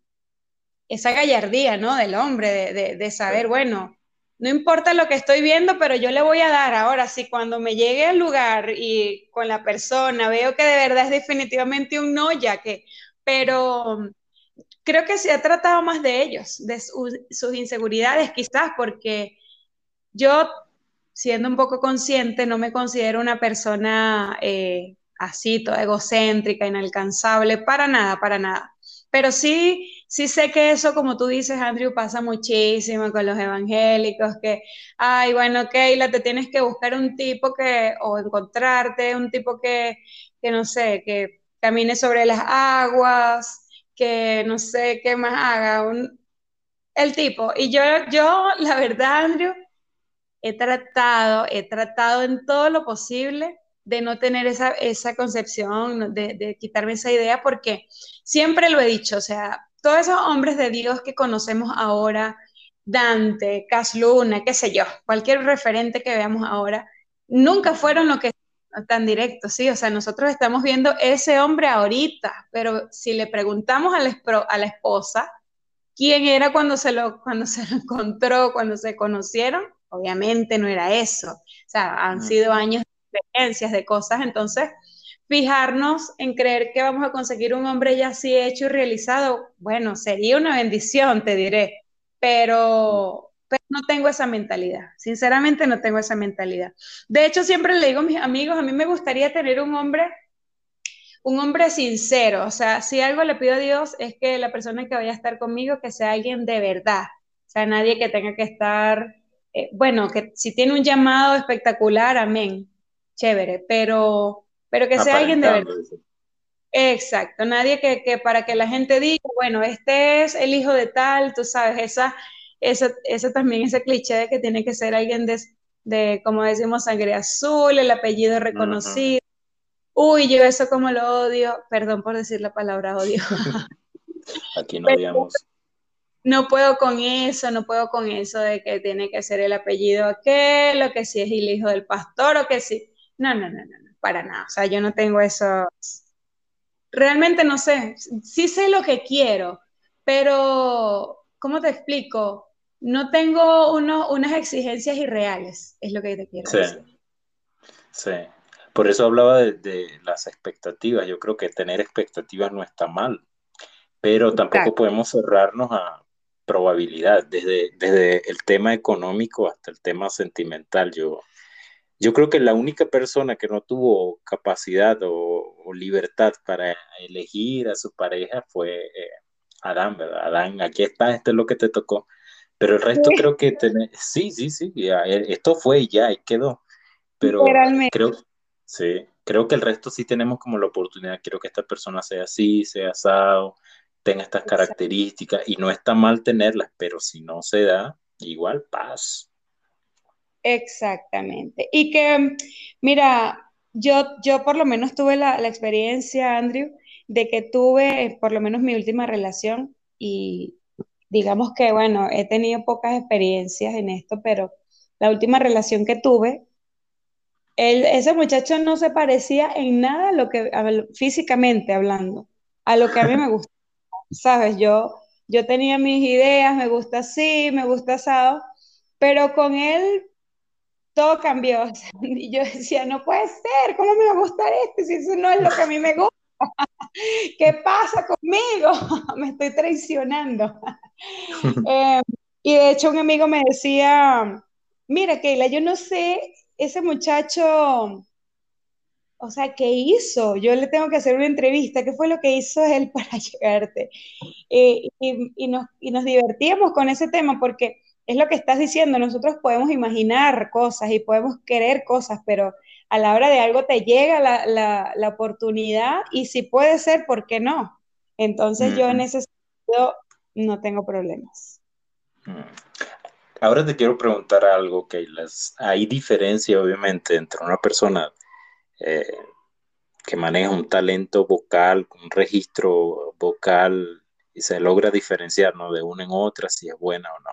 esa gallardía, ¿no? Del hombre, de, de, saber, bueno, no importa lo que estoy viendo, pero yo le voy a dar ahora, si cuando me llegue al lugar y con la persona veo que de verdad es definitivamente un no, ya que, pero creo que se ha tratado más de ellos, de sus inseguridades quizás, porque yo, siendo un poco consciente, no me considero una persona eh, así, toda egocéntrica, inalcanzable, para nada, para nada. Pero sí, sí sé que eso, como tú dices, Andrew, pasa muchísimo con los evangélicos, que, ay, bueno, Keila, te tienes que buscar un tipo que, o encontrarte un tipo que, que no sé, que camine sobre las aguas, que no sé qué más haga, un, el tipo. Y yo, yo, la verdad, Andrew, he tratado, he tratado en todo lo posible de no tener esa, esa concepción, de, de, quitarme esa idea, porque siempre lo he dicho, o sea, todos esos hombres de Dios que conocemos ahora, Dante, Casluna, qué sé yo, cualquier referente que veamos ahora, nunca fueron lo que tan directo, sí, o sea, nosotros estamos viendo ese hombre ahorita, pero si le preguntamos a la, a la esposa quién era cuando se, lo, cuando se lo encontró, cuando se conocieron, obviamente no era eso, o sea, han sido años de experiencias, de cosas, entonces fijarnos en creer que vamos a conseguir un hombre ya así hecho y realizado, bueno, sería una bendición, te diré, pero pero no tengo esa mentalidad. Sinceramente no tengo esa mentalidad. De hecho, siempre le digo a mis amigos, a mí me gustaría tener un hombre, un hombre sincero. O sea, si algo le pido a Dios es que la persona que vaya a estar conmigo, que sea alguien de verdad. O sea, nadie que tenga que estar, eh, bueno, que si tiene un llamado espectacular, amén, chévere, pero, pero que sea alguien de verdad. Exacto, nadie que, que, para que la gente diga, bueno, este es el hijo de tal, tú sabes, esa, eso, eso también, ese cliché de que tiene que ser alguien de, de como decimos, sangre azul, el apellido reconocido. Uy, yo eso como lo odio, perdón por decir la palabra odio. Aquí no odiamos. No puedo con eso, no puedo con eso de que tiene que ser el apellido aquel, o que si es el hijo del pastor, o que si. No, no, no, no, no, para nada. O sea, yo no tengo eso. Realmente no sé. Sí sé lo que quiero, pero, ¿cómo te explico? no tengo unas exigencias irreales, es lo que te quiero decir. Sí, por eso hablaba de, las expectativas. Yo creo que tener expectativas no está mal, pero tampoco podemos cerrarnos a probabilidad, desde, desde el tema económico hasta el tema sentimental. Yo, yo creo que la única persona que no tuvo capacidad o, libertad para elegir a su pareja fue eh, Adán, ¿verdad? Adán, aquí está, esto es lo que te tocó pero el resto creo que sí, sí, sí, eh, esto fue y ya, y quedó. Pero creo, sí, creo que el resto sí tenemos como la oportunidad, quiero que esta persona sea así, sea asado, tenga estas características, y no está mal tenerlas, pero si no se da, igual paz. Exactamente. Y que, mira, yo, yo por lo menos tuve la, la experiencia, Andrew, de que tuve por lo menos mi última relación y, digamos que, bueno, he tenido pocas experiencias en esto, pero la última relación que tuve, ese muchacho no se parecía en nada a lo que, físicamente hablando, a lo que a mí me gusta. ¿Sabes? Yo, yo tenía mis ideas, me gusta así, me gusta asado, pero con él todo cambió. Y yo decía, no puede ser, ¿cómo me va a gustar este si eso no es lo que a mí me gusta? ¿Qué pasa conmigo? me estoy traicionando. Eh, y de hecho un amigo me decía, mira Keila, yo no sé, ese muchacho, o sea, ¿qué hizo? Yo le tengo que hacer una entrevista, ¿qué fue lo que hizo él para llegarte? Eh, y, y, nos, y nos divertíamos con ese tema porque es lo que estás diciendo, nosotros podemos imaginar cosas y podemos querer cosas, pero a la hora de algo te llega la, la, oportunidad y si puede ser, ¿por qué no? Entonces yo en ese sentido no tengo problemas. Mm. Ahora te quiero preguntar algo, que hay diferencia obviamente entre una persona eh, que maneja un talento vocal, un registro vocal y se logra diferenciar ¿no? de una en otra si es buena o no.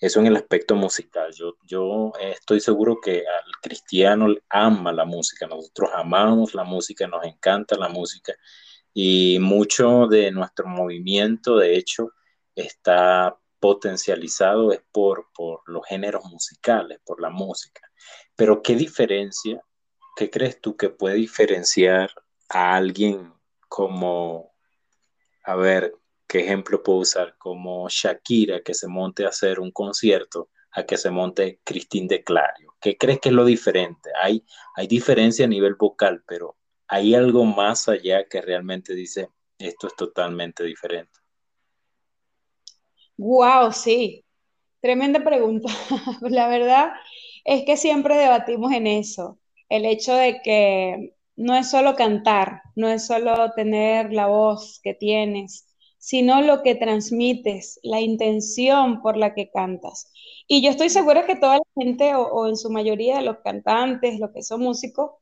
Eso en el aspecto musical. Yo, yo estoy seguro que al cristiano ama la música. Nosotros amamos la música, nos encanta la música. Y mucho de nuestro movimiento, de hecho, está potencializado por, por los géneros musicales, por la música. Pero ¿qué diferencia, qué crees tú que puede diferenciar a alguien como, a ver, qué ejemplo puedo usar, como Shakira que se monte a hacer un concierto a que se monte Cristín de Clario? ¿Qué crees que es lo diferente? Hay, hay diferencia a nivel vocal, pero hay algo más allá que realmente dice esto es totalmente diferente. Wow, sí, tremenda pregunta. La verdad es que siempre debatimos en eso, el hecho de que no es solo cantar, no es solo tener la voz que tienes, sino lo que transmites, la intención por la que cantas. Y yo estoy segura que toda la gente, o, en su mayoría los cantantes, los que son músicos,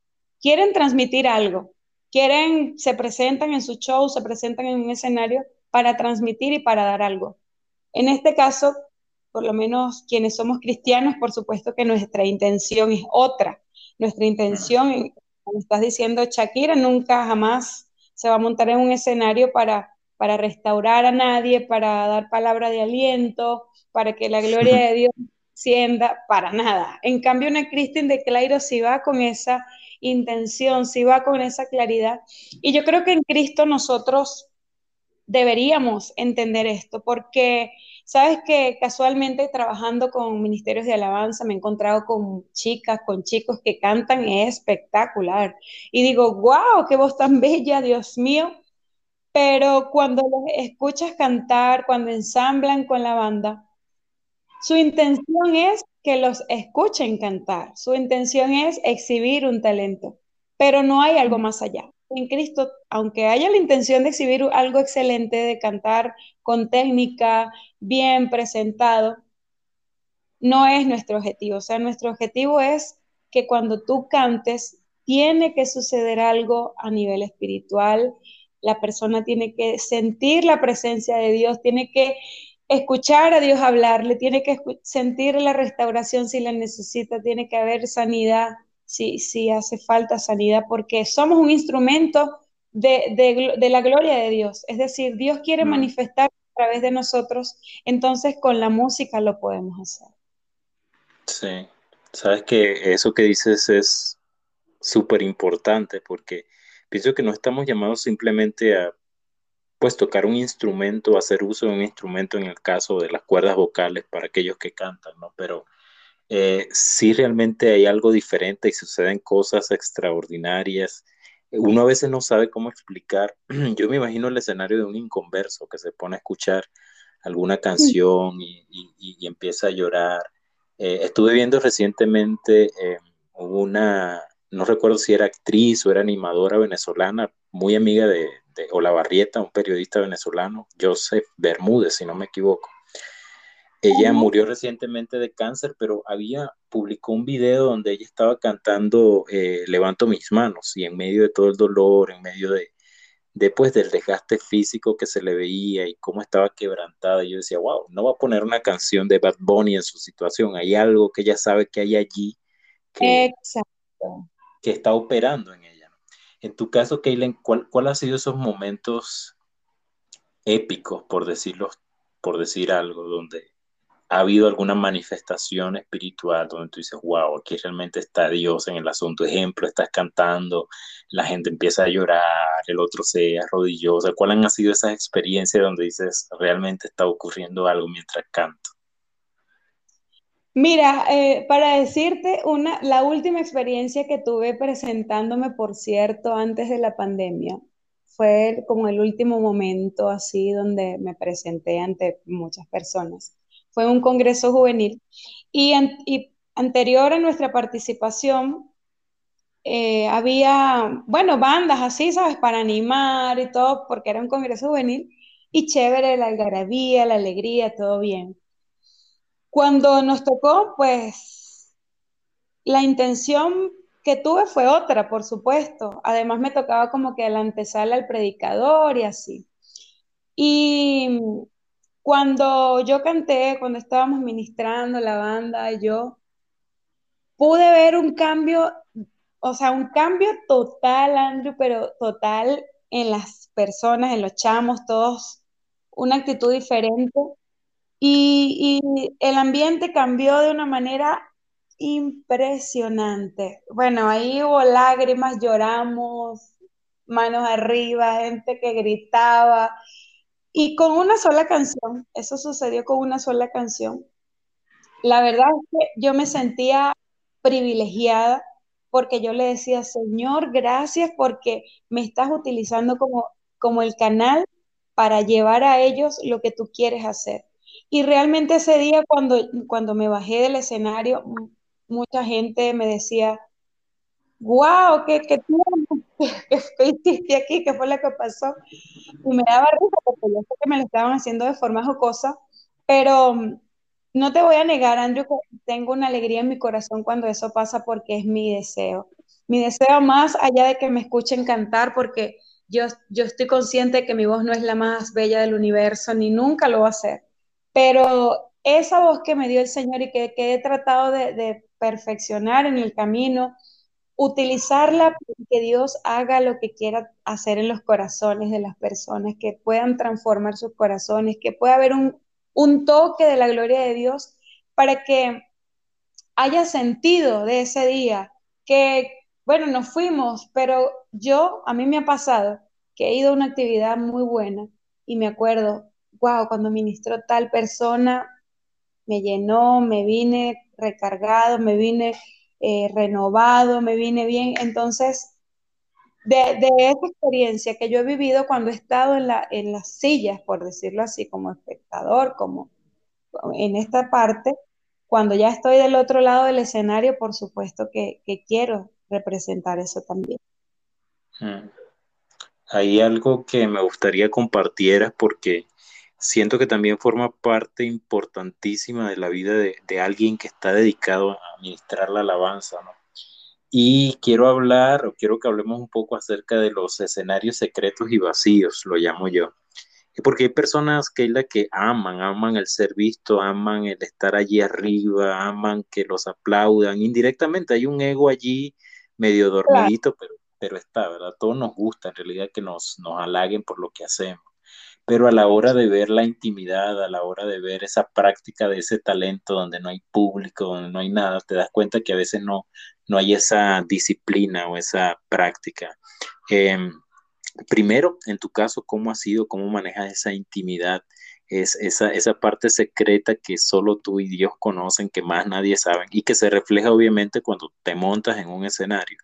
quieren transmitir algo, quieren, se presentan en su show, se presentan en un escenario para transmitir y para dar algo. En este caso, por lo menos quienes somos cristianos, por supuesto que nuestra intención es otra. Nuestra intención, como estás diciendo, Shakira nunca jamás se va a montar en un escenario para, para restaurar a nadie, para dar palabra de aliento, para que la gloria de Dios sienda, para nada. En cambio, una Cristina de Clairo sí va con esa intención, sí va con esa claridad. Y yo creo que en Cristo nosotros deberíamos entender esto, porque sabes que casualmente trabajando con ministerios de alabanza me he encontrado con chicas, con chicos que cantan espectacular. Y digo, wow, qué voz tan bella, Dios mío. Pero cuando los escuchas cantar, cuando ensamblan con la banda, su intención es que los escuchen cantar, su intención es exhibir un talento, pero no hay algo más allá en Cristo, aunque haya la intención de exhibir algo excelente, de cantar con técnica, bien presentado, no es nuestro objetivo. O sea, nuestro objetivo es que cuando tú cantes, tiene que suceder algo a nivel espiritual, la persona tiene que sentir la presencia de Dios, tiene que escuchar a Dios hablarle, tiene que sentir la restauración si la necesita, tiene que haber sanidad si, hace falta sanidad, porque somos un instrumento de, la gloria de Dios. Es decir, Dios quiere mm. manifestar a través de nosotros, entonces con la música lo podemos hacer. Sí, sabes que eso que dices es súper importante porque pienso que no estamos llamados simplemente a pues tocar un instrumento, hacer uso de un instrumento en el caso de las cuerdas vocales para aquellos que cantan, ¿no? Pero eh, si realmente hay algo diferente y suceden cosas extraordinarias. Uno a veces no sabe cómo explicar. Yo me imagino el escenario de un inconverso que se pone a escuchar alguna canción y, empieza a llorar. Eh, estuve viendo recientemente eh, una, no recuerdo si era actriz o era animadora venezolana, muy amiga de, de Olavarrieta, un periodista venezolano, Joseph Bermúdez, si no me equivoco. Ella murió recientemente de cáncer, pero había publicó un video donde ella estaba cantando eh, Levanto mis manos y en medio de todo el dolor, en medio de después del desgaste físico que se le veía y cómo estaba quebrantada, yo decía, wow, no va a poner una canción de Bad Bunny en su situación, hay algo que ella sabe que hay allí que, que está operando en ella. En tu caso, Kaylen, ¿cuál, ¿cuál ha sido esos momentos épicos, por decirlo, por decir algo, donde ¿Ha habido alguna manifestación espiritual donde tú dices, wow, aquí realmente está Dios en el asunto? Ejemplo, estás cantando, la gente empieza a llorar, el otro se arrodilló. O sea, ¿cuáles han sido esas experiencias donde dices, realmente está ocurriendo algo mientras canto? Mira, eh, para decirte una, la última experiencia que tuve presentándome, por cierto, antes de la pandemia, fue como el último momento así donde me presenté ante muchas personas fue un congreso juvenil. Y, anterior a nuestra participación, eh, había, bueno, bandas así, ¿sabes? Para animar y todo, porque era un congreso juvenil. Y chévere, la algarabía, la alegría, todo bien. Cuando nos tocó, pues, la intención que tuve fue otra, por supuesto. Además me tocaba como que la antesala al predicador y así. Y cuando yo canté, cuando estábamos ministrando la banda yo, pude ver un cambio, o sea, un cambio total, Andrew, pero total en las personas, en los chamos, todos, una actitud diferente. Y, y el ambiente cambió de una manera impresionante. Bueno, ahí hubo lágrimas, lloramos, manos arriba, gente que gritaba. Y con una sola canción, eso sucedió con una sola canción. La verdad es que yo me sentía privilegiada porque yo le decía, Señor, gracias porque me estás utilizando como, como el canal para llevar a ellos lo que tú quieres hacer. Y realmente ese día cuando, cuando me bajé del escenario, mucha gente me decía, wow, ¿qué, qué, qué, hiciste aquí? ¿Qué fue lo que pasó? Y me daba risa porque yo sé que me lo estaban haciendo de forma jocosa, pero mm, no te voy a negar, Andrew, que tengo una alegría en mi corazón cuando eso pasa porque es mi deseo. Mi deseo más allá de que me escuchen cantar, porque yo, yo estoy consciente de que mi voz no es la más bella del universo, ni nunca lo va a ser. Pero esa voz que me dio el Señor y que, que he tratado de, de perfeccionar en el camino, utilizarla para que Dios haga lo que quiera hacer en los corazones de las personas, que puedan transformar sus corazones, que pueda haber un, un toque de la gloria de Dios para que haya sentido de ese día, que, bueno, nos fuimos, pero yo, a mí me ha pasado que he ido a una actividad muy buena y me acuerdo, wow, cuando ministró tal persona, me llenó, me vine recargado, me vine eh, renovado, me vine bien. Entonces, de, esa experiencia que yo he vivido cuando he estado en, la, en las sillas, por decirlo así, como espectador, como en esta parte, cuando ya estoy del otro lado del escenario, por supuesto que, quiero representar eso también. Mm. Hay algo que me gustaría compartieras porque siento que también forma parte importantísima de la vida de, alguien que está dedicado a administrar la alabanza, ¿no? Y quiero hablar, o quiero que hablemos un poco acerca de los escenarios secretos y vacíos, lo llamo yo. Porque hay personas que, la que aman, aman el ser visto, aman el estar allí arriba, aman que los aplaudan. Indirectamente hay un ego allí medio dormidito, pero, pero está, ¿verdad? Todos nos gusta en realidad que nos, nos halaguen por lo que hacemos pero a la hora de ver la intimidad, a la hora de ver esa práctica de ese talento donde no hay público, donde no hay nada, te das cuenta que a veces no, no hay esa disciplina o esa práctica. Em, primero, en tu caso, ¿cómo ha sido, cómo manejas esa intimidad? Es esa, esa parte secreta que solo tú y Dios conocen, que más nadie sabe y que se refleja obviamente cuando te montas en un escenario.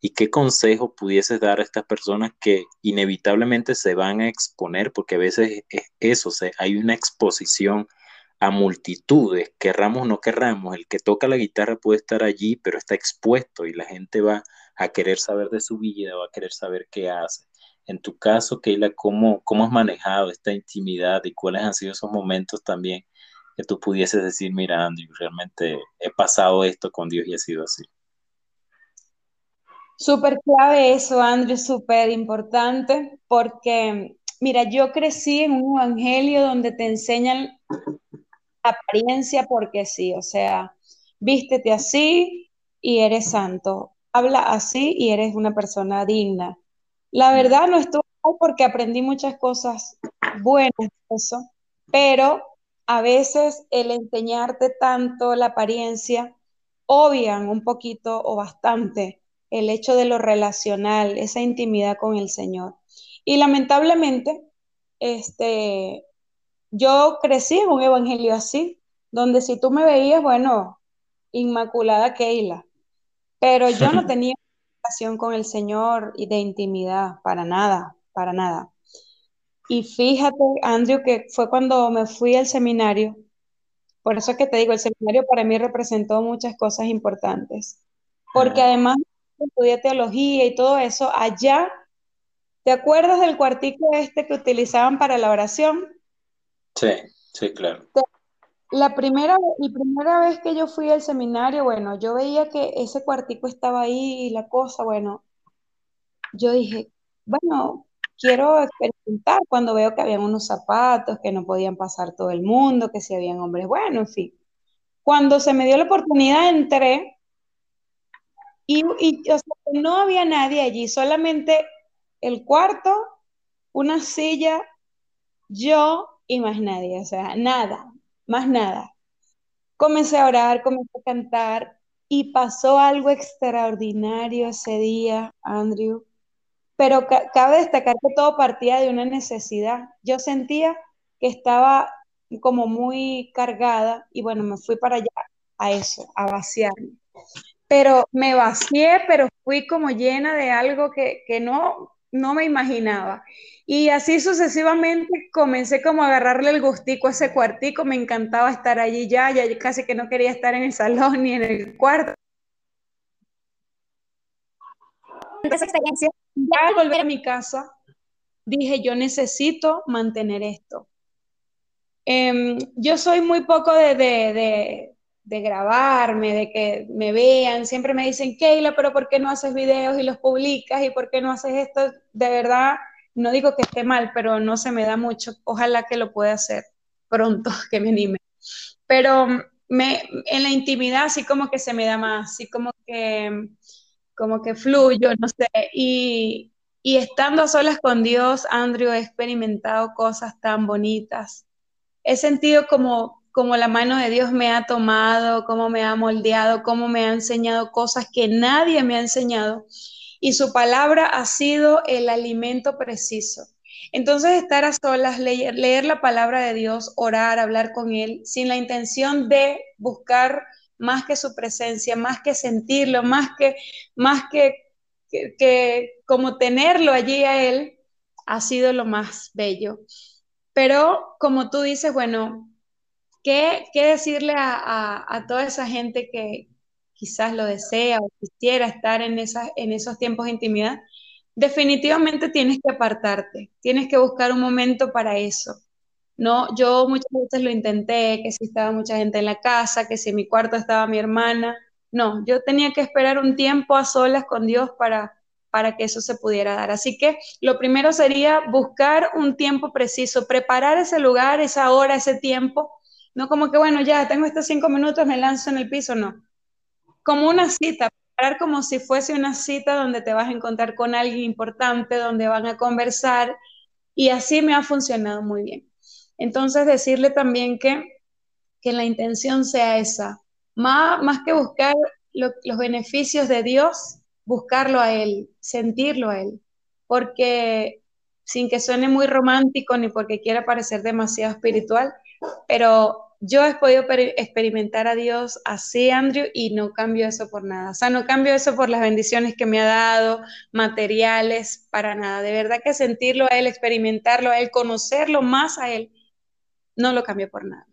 ¿Y qué consejo pudieses dar a estas personas que inevitablemente se van a exponer? Porque a veces es eso, hay una exposición a multitudes, querramos o no querramos, el que toca la guitarra puede estar allí, pero está expuesto y la gente va a querer saber de su vida, va a querer saber qué hace. En tu caso, Keila, ¿cómo, cómo has manejado esta intimidad y cuáles han sido esos momentos también que tú pudieses decir, mira, Andrew, realmente he pasado esto con Dios y ha sido así? Súper clave eso, Andrew, súper importante, porque, mira, yo crecí en un evangelio donde te enseñan apariencia porque sí, o sea, vístete así y eres santo, habla así y eres una persona digna. La verdad no estuvo mal porque aprendí muchas cosas buenas eso, pero a veces el enseñarte tanto la apariencia obvian un poquito o bastante el hecho de lo relacional, esa intimidad con el Señor. Y lamentablemente, este, yo crecí en un evangelio así, donde si tú me veías, bueno, Inmaculada Keila, pero yo no tenía relación con el Señor y de intimidad, para nada, para nada. Y fíjate, Andrew, que fue cuando me fui al seminario, por eso es que te digo, el seminario para mí representó muchas cosas importantes, porque además estudié teología y todo eso, allá, ¿te acuerdas del cuartico este que utilizaban para la oración? Sí, sí, claro. La primera, la primera vez que yo fui al seminario, bueno, yo veía que ese cuartico estaba ahí y la cosa, bueno, yo dije, bueno, quiero experimentar cuando veo que habían unos zapatos, que no podían pasar todo el mundo, que si habían hombres, bueno, en fin. Cuando se me dio la oportunidad, entré y, no había nadie allí, solamente el cuarto, una silla, yo y más nadie, o sea, nada, más nada. Comencé a orar, comencé a cantar y pasó algo extraordinario ese día, Andrew pero cabe destacar que todo partía de una necesidad. Yo sentía que estaba como muy cargada y bueno, me fui para allá a eso, a vaciarme. Pero me vacié, pero fui como llena de algo que, no, no me imaginaba. Y así sucesivamente comencé como a agarrarle el gustico a ese cuartico, me encantaba estar allí ya, ya casi que no quería estar en el salón ni en el cuarto. esa experiencia, ya al volver a mi casa, dije, yo necesito mantener esto. Em, yo soy muy poco de, de, de, grabarme, de que me vean. Siempre me dicen, Keila, pero ¿por qué no haces videos y los publicas? ¿Y por qué no haces esto? De verdad, no digo que esté mal, pero no se me da mucho. Ojalá que lo pueda hacer pronto, que me anime. Pero me, en la intimidad sí como que se me da más, sí como que como que fluyo, no sé. Y, y estando a solas con Dios, Andrew, he experimentado cosas tan bonitas. He sentido como, como la mano de Dios me ha tomado, cómo me ha moldeado, cómo me ha enseñado cosas que nadie me ha enseñado. Y su palabra ha sido el alimento preciso. Entonces, estar a solas, leer, leer la palabra de Dios, orar, hablar con Él, sin la intención de buscar más que su presencia, más que sentirlo, más que, más que, que, como tenerlo allí a él, ha sido lo más bello. Pero como tú dices, bueno, ¿qué, decirle a, toda esa gente que quizás lo desea o quisiera estar en, esos tiempos de intimidad? Definitivamente tienes que apartarte, tienes que buscar un momento para eso. No, yo muchas veces lo intenté, que si estaba mucha gente en la casa, que si en mi cuarto estaba mi hermana. No, yo tenía que esperar un tiempo a solas con Dios para que eso se pudiera dar. Así que lo primero sería buscar un tiempo preciso, preparar ese lugar, esa hora, ese tiempo. No como que, bueno, ya tengo estos cinco minutos, me lanzo en el piso, no. Como una cita, preparar como si fuese una cita donde te vas a encontrar con alguien importante, donde van a conversar. Y así me ha funcionado muy bien. Entonces, decirle también que, que la intención sea esa, más, más que buscar los beneficios de Dios, buscarlo a Él, sentirlo a Él, porque sin que suene muy romántico ni porque quiera parecer demasiado espiritual, pero yo he podido experimentar a Dios así, Andrew, y no cambio eso por nada. O sea, no cambio eso por las bendiciones que me ha dado, materiales, para nada. De verdad que sentirlo a Él, experimentarlo a Él, conocerlo más a Él, no lo cambio por nada.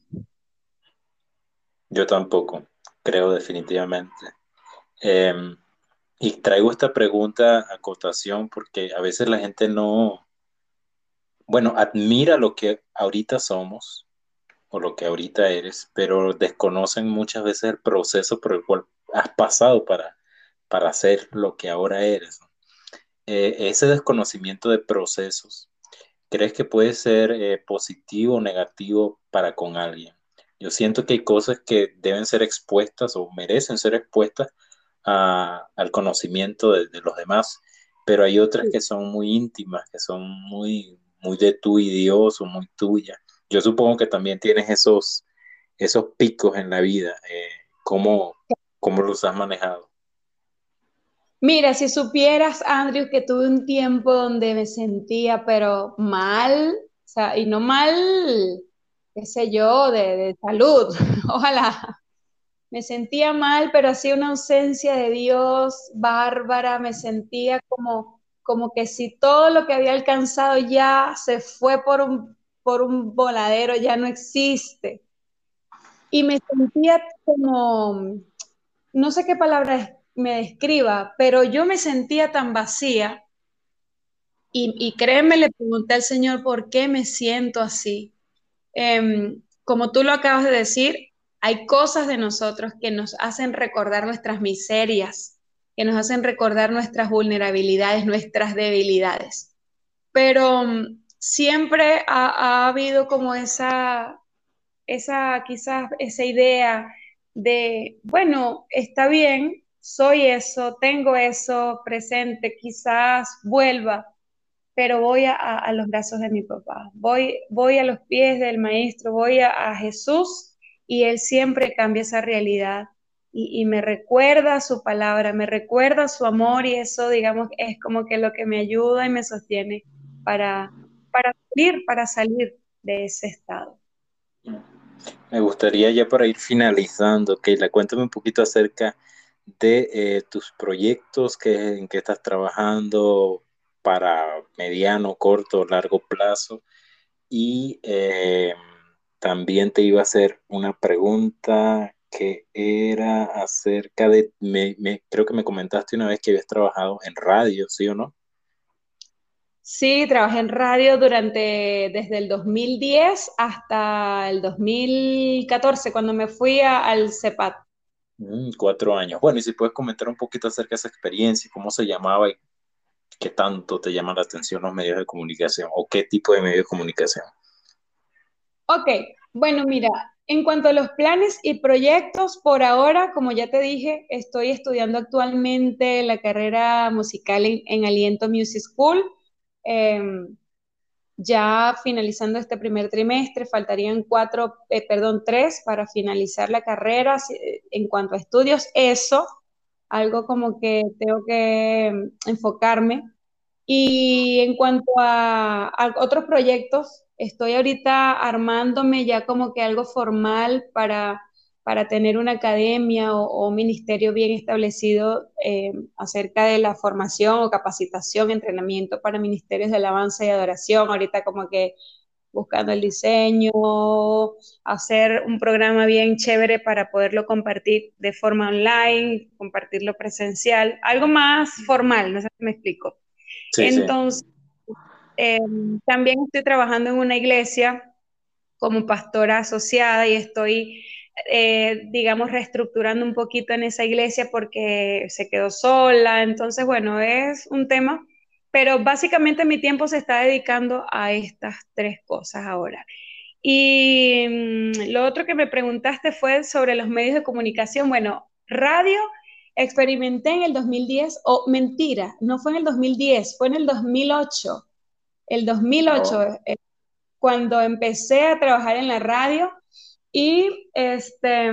Yo tampoco, creo definitivamente. Em, y traigo esta pregunta a cotación porque a veces la gente no, bueno, admira lo que ahorita somos o lo que ahorita eres, pero desconocen muchas veces el proceso por el cual has pasado para, para ser lo que ahora eres. Eh, ese desconocimiento de procesos ¿Crees que puede ser eh, positivo o negativo para con alguien? Yo siento que hay cosas que deben ser expuestas o merecen ser expuestas al conocimiento de, los demás, pero hay otras que son muy íntimas, que son muy, muy de tú y Dios o muy tuya. Yo supongo que también tienes esos, esos picos en la vida. Eh, ¿cómo, ¿Cómo los has manejado? Mira, si supieras, Andrew, que tuve un tiempo donde me sentía, pero mal, o sea, y no mal, qué sé yo, de, salud, ojalá. Me sentía mal, pero hacía una ausencia de Dios bárbara, me sentía como, como que si todo lo que había alcanzado ya se fue por un, por un voladero, ya no existe. Y me sentía como, no sé qué palabra me describa, pero yo me sentía tan vacía y, créeme, le pregunté al Señor por qué me siento así. Em, como tú lo acabas de decir, hay cosas de nosotros que nos hacen recordar nuestras miserias, que nos hacen recordar nuestras vulnerabilidades, nuestras debilidades. pero siempre ha, habido como esa, esa, quizás esa idea de, bueno, está bien, soy eso, tengo eso presente, quizás vuelva, pero voy a, los brazos de mi papá, voy, voy a los pies del maestro, voy a, Jesús y él siempre cambia esa realidad. Y, me recuerda su palabra, me recuerda su amor y eso, digamos, es como que lo que me ayuda y me sostiene para, para salir, para salir de ese estado. Me gustaría ya para ir finalizando, Keila, cuéntame un poquito acerca de eh, tus proyectos que, en que estás trabajando para mediano, corto, largo plazo. Y eh, también te iba a hacer una pregunta que era acerca de, me, creo que me comentaste una vez que habías trabajado en radio, ¿sí o no? Sí, trabajé en radio durante, desde el 2010 hasta el 2014, cuando me fui al CEPAT. Mm, cuatro años. Bueno, y si puedes comentar un poquito acerca de esa experiencia, cómo se llamaba y qué tanto te llaman la atención los medios de comunicación o qué tipo de medios de comunicación. Ok, bueno, mira, en cuanto a los planes y proyectos, por ahora, como ya te dije, estoy estudiando actualmente la carrera musical en, Aliento Music School. Em, ya finalizando este primer trimestre, faltarían cuatro, eh, perdón, tres para finalizar la carrera. En cuanto a estudios, eso, algo como que tengo que em, enfocarme. Y en cuanto a otros proyectos, Estoy ahorita armándome ya como que algo formal para, para tener una academia o, un ministerio bien establecido eh, acerca de la formación o capacitación, entrenamiento para ministerios de alabanza y adoración. Ahorita como que buscando el diseño, hacer un programa bien chévere para poderlo compartir de forma online, compartirlo presencial, algo más formal, no sé si me explico. Entonces, Em, también estoy trabajando en una iglesia como pastora asociada y estoy, eh, digamos, reestructurando un poquito en esa iglesia porque se quedó sola. Entonces, bueno, es un tema, pero básicamente mi tiempo se está dedicando a estas tres cosas ahora. Y mm, lo otro que me preguntaste fue sobre los medios de comunicación. Bueno, radio experimenté en el 2010, o mentira, no fue en el 2010, fue en el 2008 el 2008, eh, cuando empecé a trabajar en la radio y este,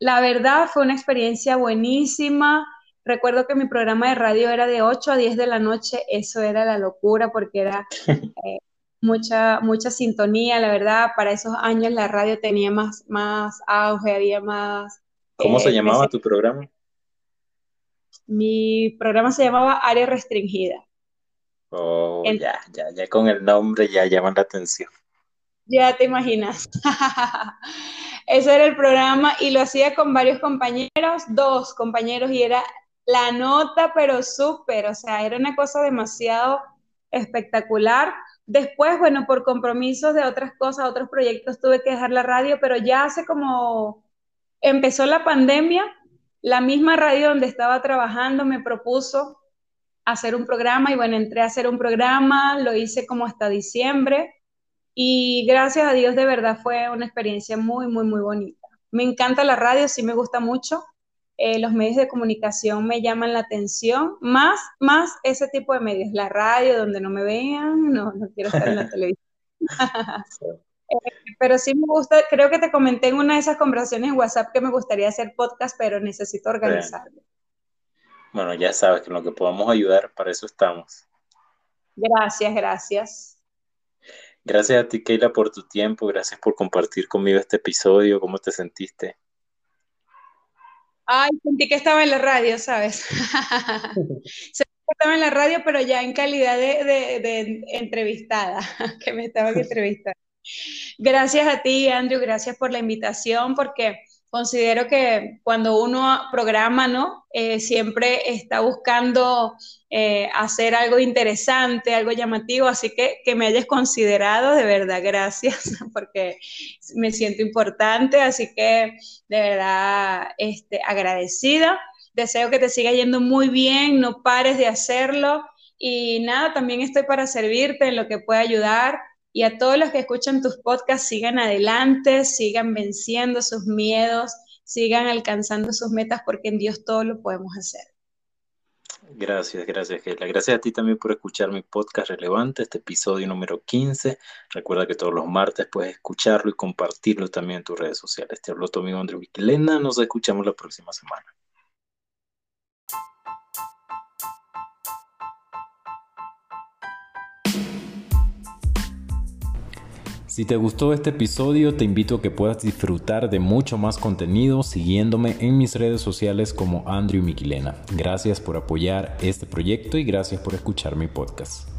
la verdad fue una experiencia buenísima. Recuerdo que mi programa de radio era de 8 a 10 de la noche, eso era la locura porque era eh, mucha, mucha sintonía, la verdad, para esos años la radio tenía más, más auge, había más... ¿Cómo se eh, llamaba tu programa? Mi programa se llamaba Área Restringida. Oh, ya, ya, ya con el nombre ya llaman la atención. Ya te imaginas. Ese era el programa y lo hacía con varios compañeros, dos compañeros, y era la nota, pero súper, o sea, era una cosa demasiado espectacular. Después, bueno, por compromisos de otras cosas, otros proyectos, tuve que dejar la radio, pero ya hace como empezó la pandemia, la misma radio donde estaba trabajando me propuso hacer un programa y bueno, entré a hacer un programa, lo hice como hasta diciembre y gracias a Dios de verdad fue una experiencia muy, muy, muy bonita. Me encanta la radio, sí me gusta mucho. Eh, los medios de comunicación me llaman la atención, más, más ese tipo de medios, la radio donde no me vean, no, no quiero estar en la televisión. Eh, pero sí me gusta, creo que te comenté en una de esas conversaciones en WhatsApp que me gustaría hacer podcast, pero necesito organizarlo. Bueno, ya sabes que en lo que podamos ayudar, para eso estamos. Gracias, gracias. Gracias a ti, Keila, por tu tiempo. Gracias por compartir conmigo este episodio. ¿Cómo te sentiste? Ay, sentí que estaba en la radio, ¿sabes? sentí que estaba en la radio, pero ya en calidad de, entrevistada, que me estaban entrevistando. Gracias a ti, Andrew, gracias por la invitación, porque considero que cuando uno programa, ¿no? Eh, siempre está buscando eh, hacer algo interesante, algo llamativo, así que que me hayas considerado, de verdad, gracias, porque me siento importante, así que de verdad este, agradecida. Deseo que te siga yendo muy bien, no pares de hacerlo y nada, también estoy para servirte en lo que pueda ayudar. Y a todos los que escuchan tus podcasts, sigan adelante, sigan venciendo sus miedos, sigan alcanzando sus metas, porque en Dios todo lo podemos hacer. Gracias, gracias, Keila. Gracias a ti también por escuchar mi podcast relevante, este episodio número 15. Recuerda que todos los martes puedes escucharlo y compartirlo también en tus redes sociales. Te habló tu amigo Andrew Viquilena. Nos escuchamos la próxima semana. Si te gustó este episodio, te invito a que puedas disfrutar de mucho más contenido siguiéndome en mis redes sociales como Andrew Miquilena. Gracias por apoyar este proyecto y gracias por escuchar mi podcast.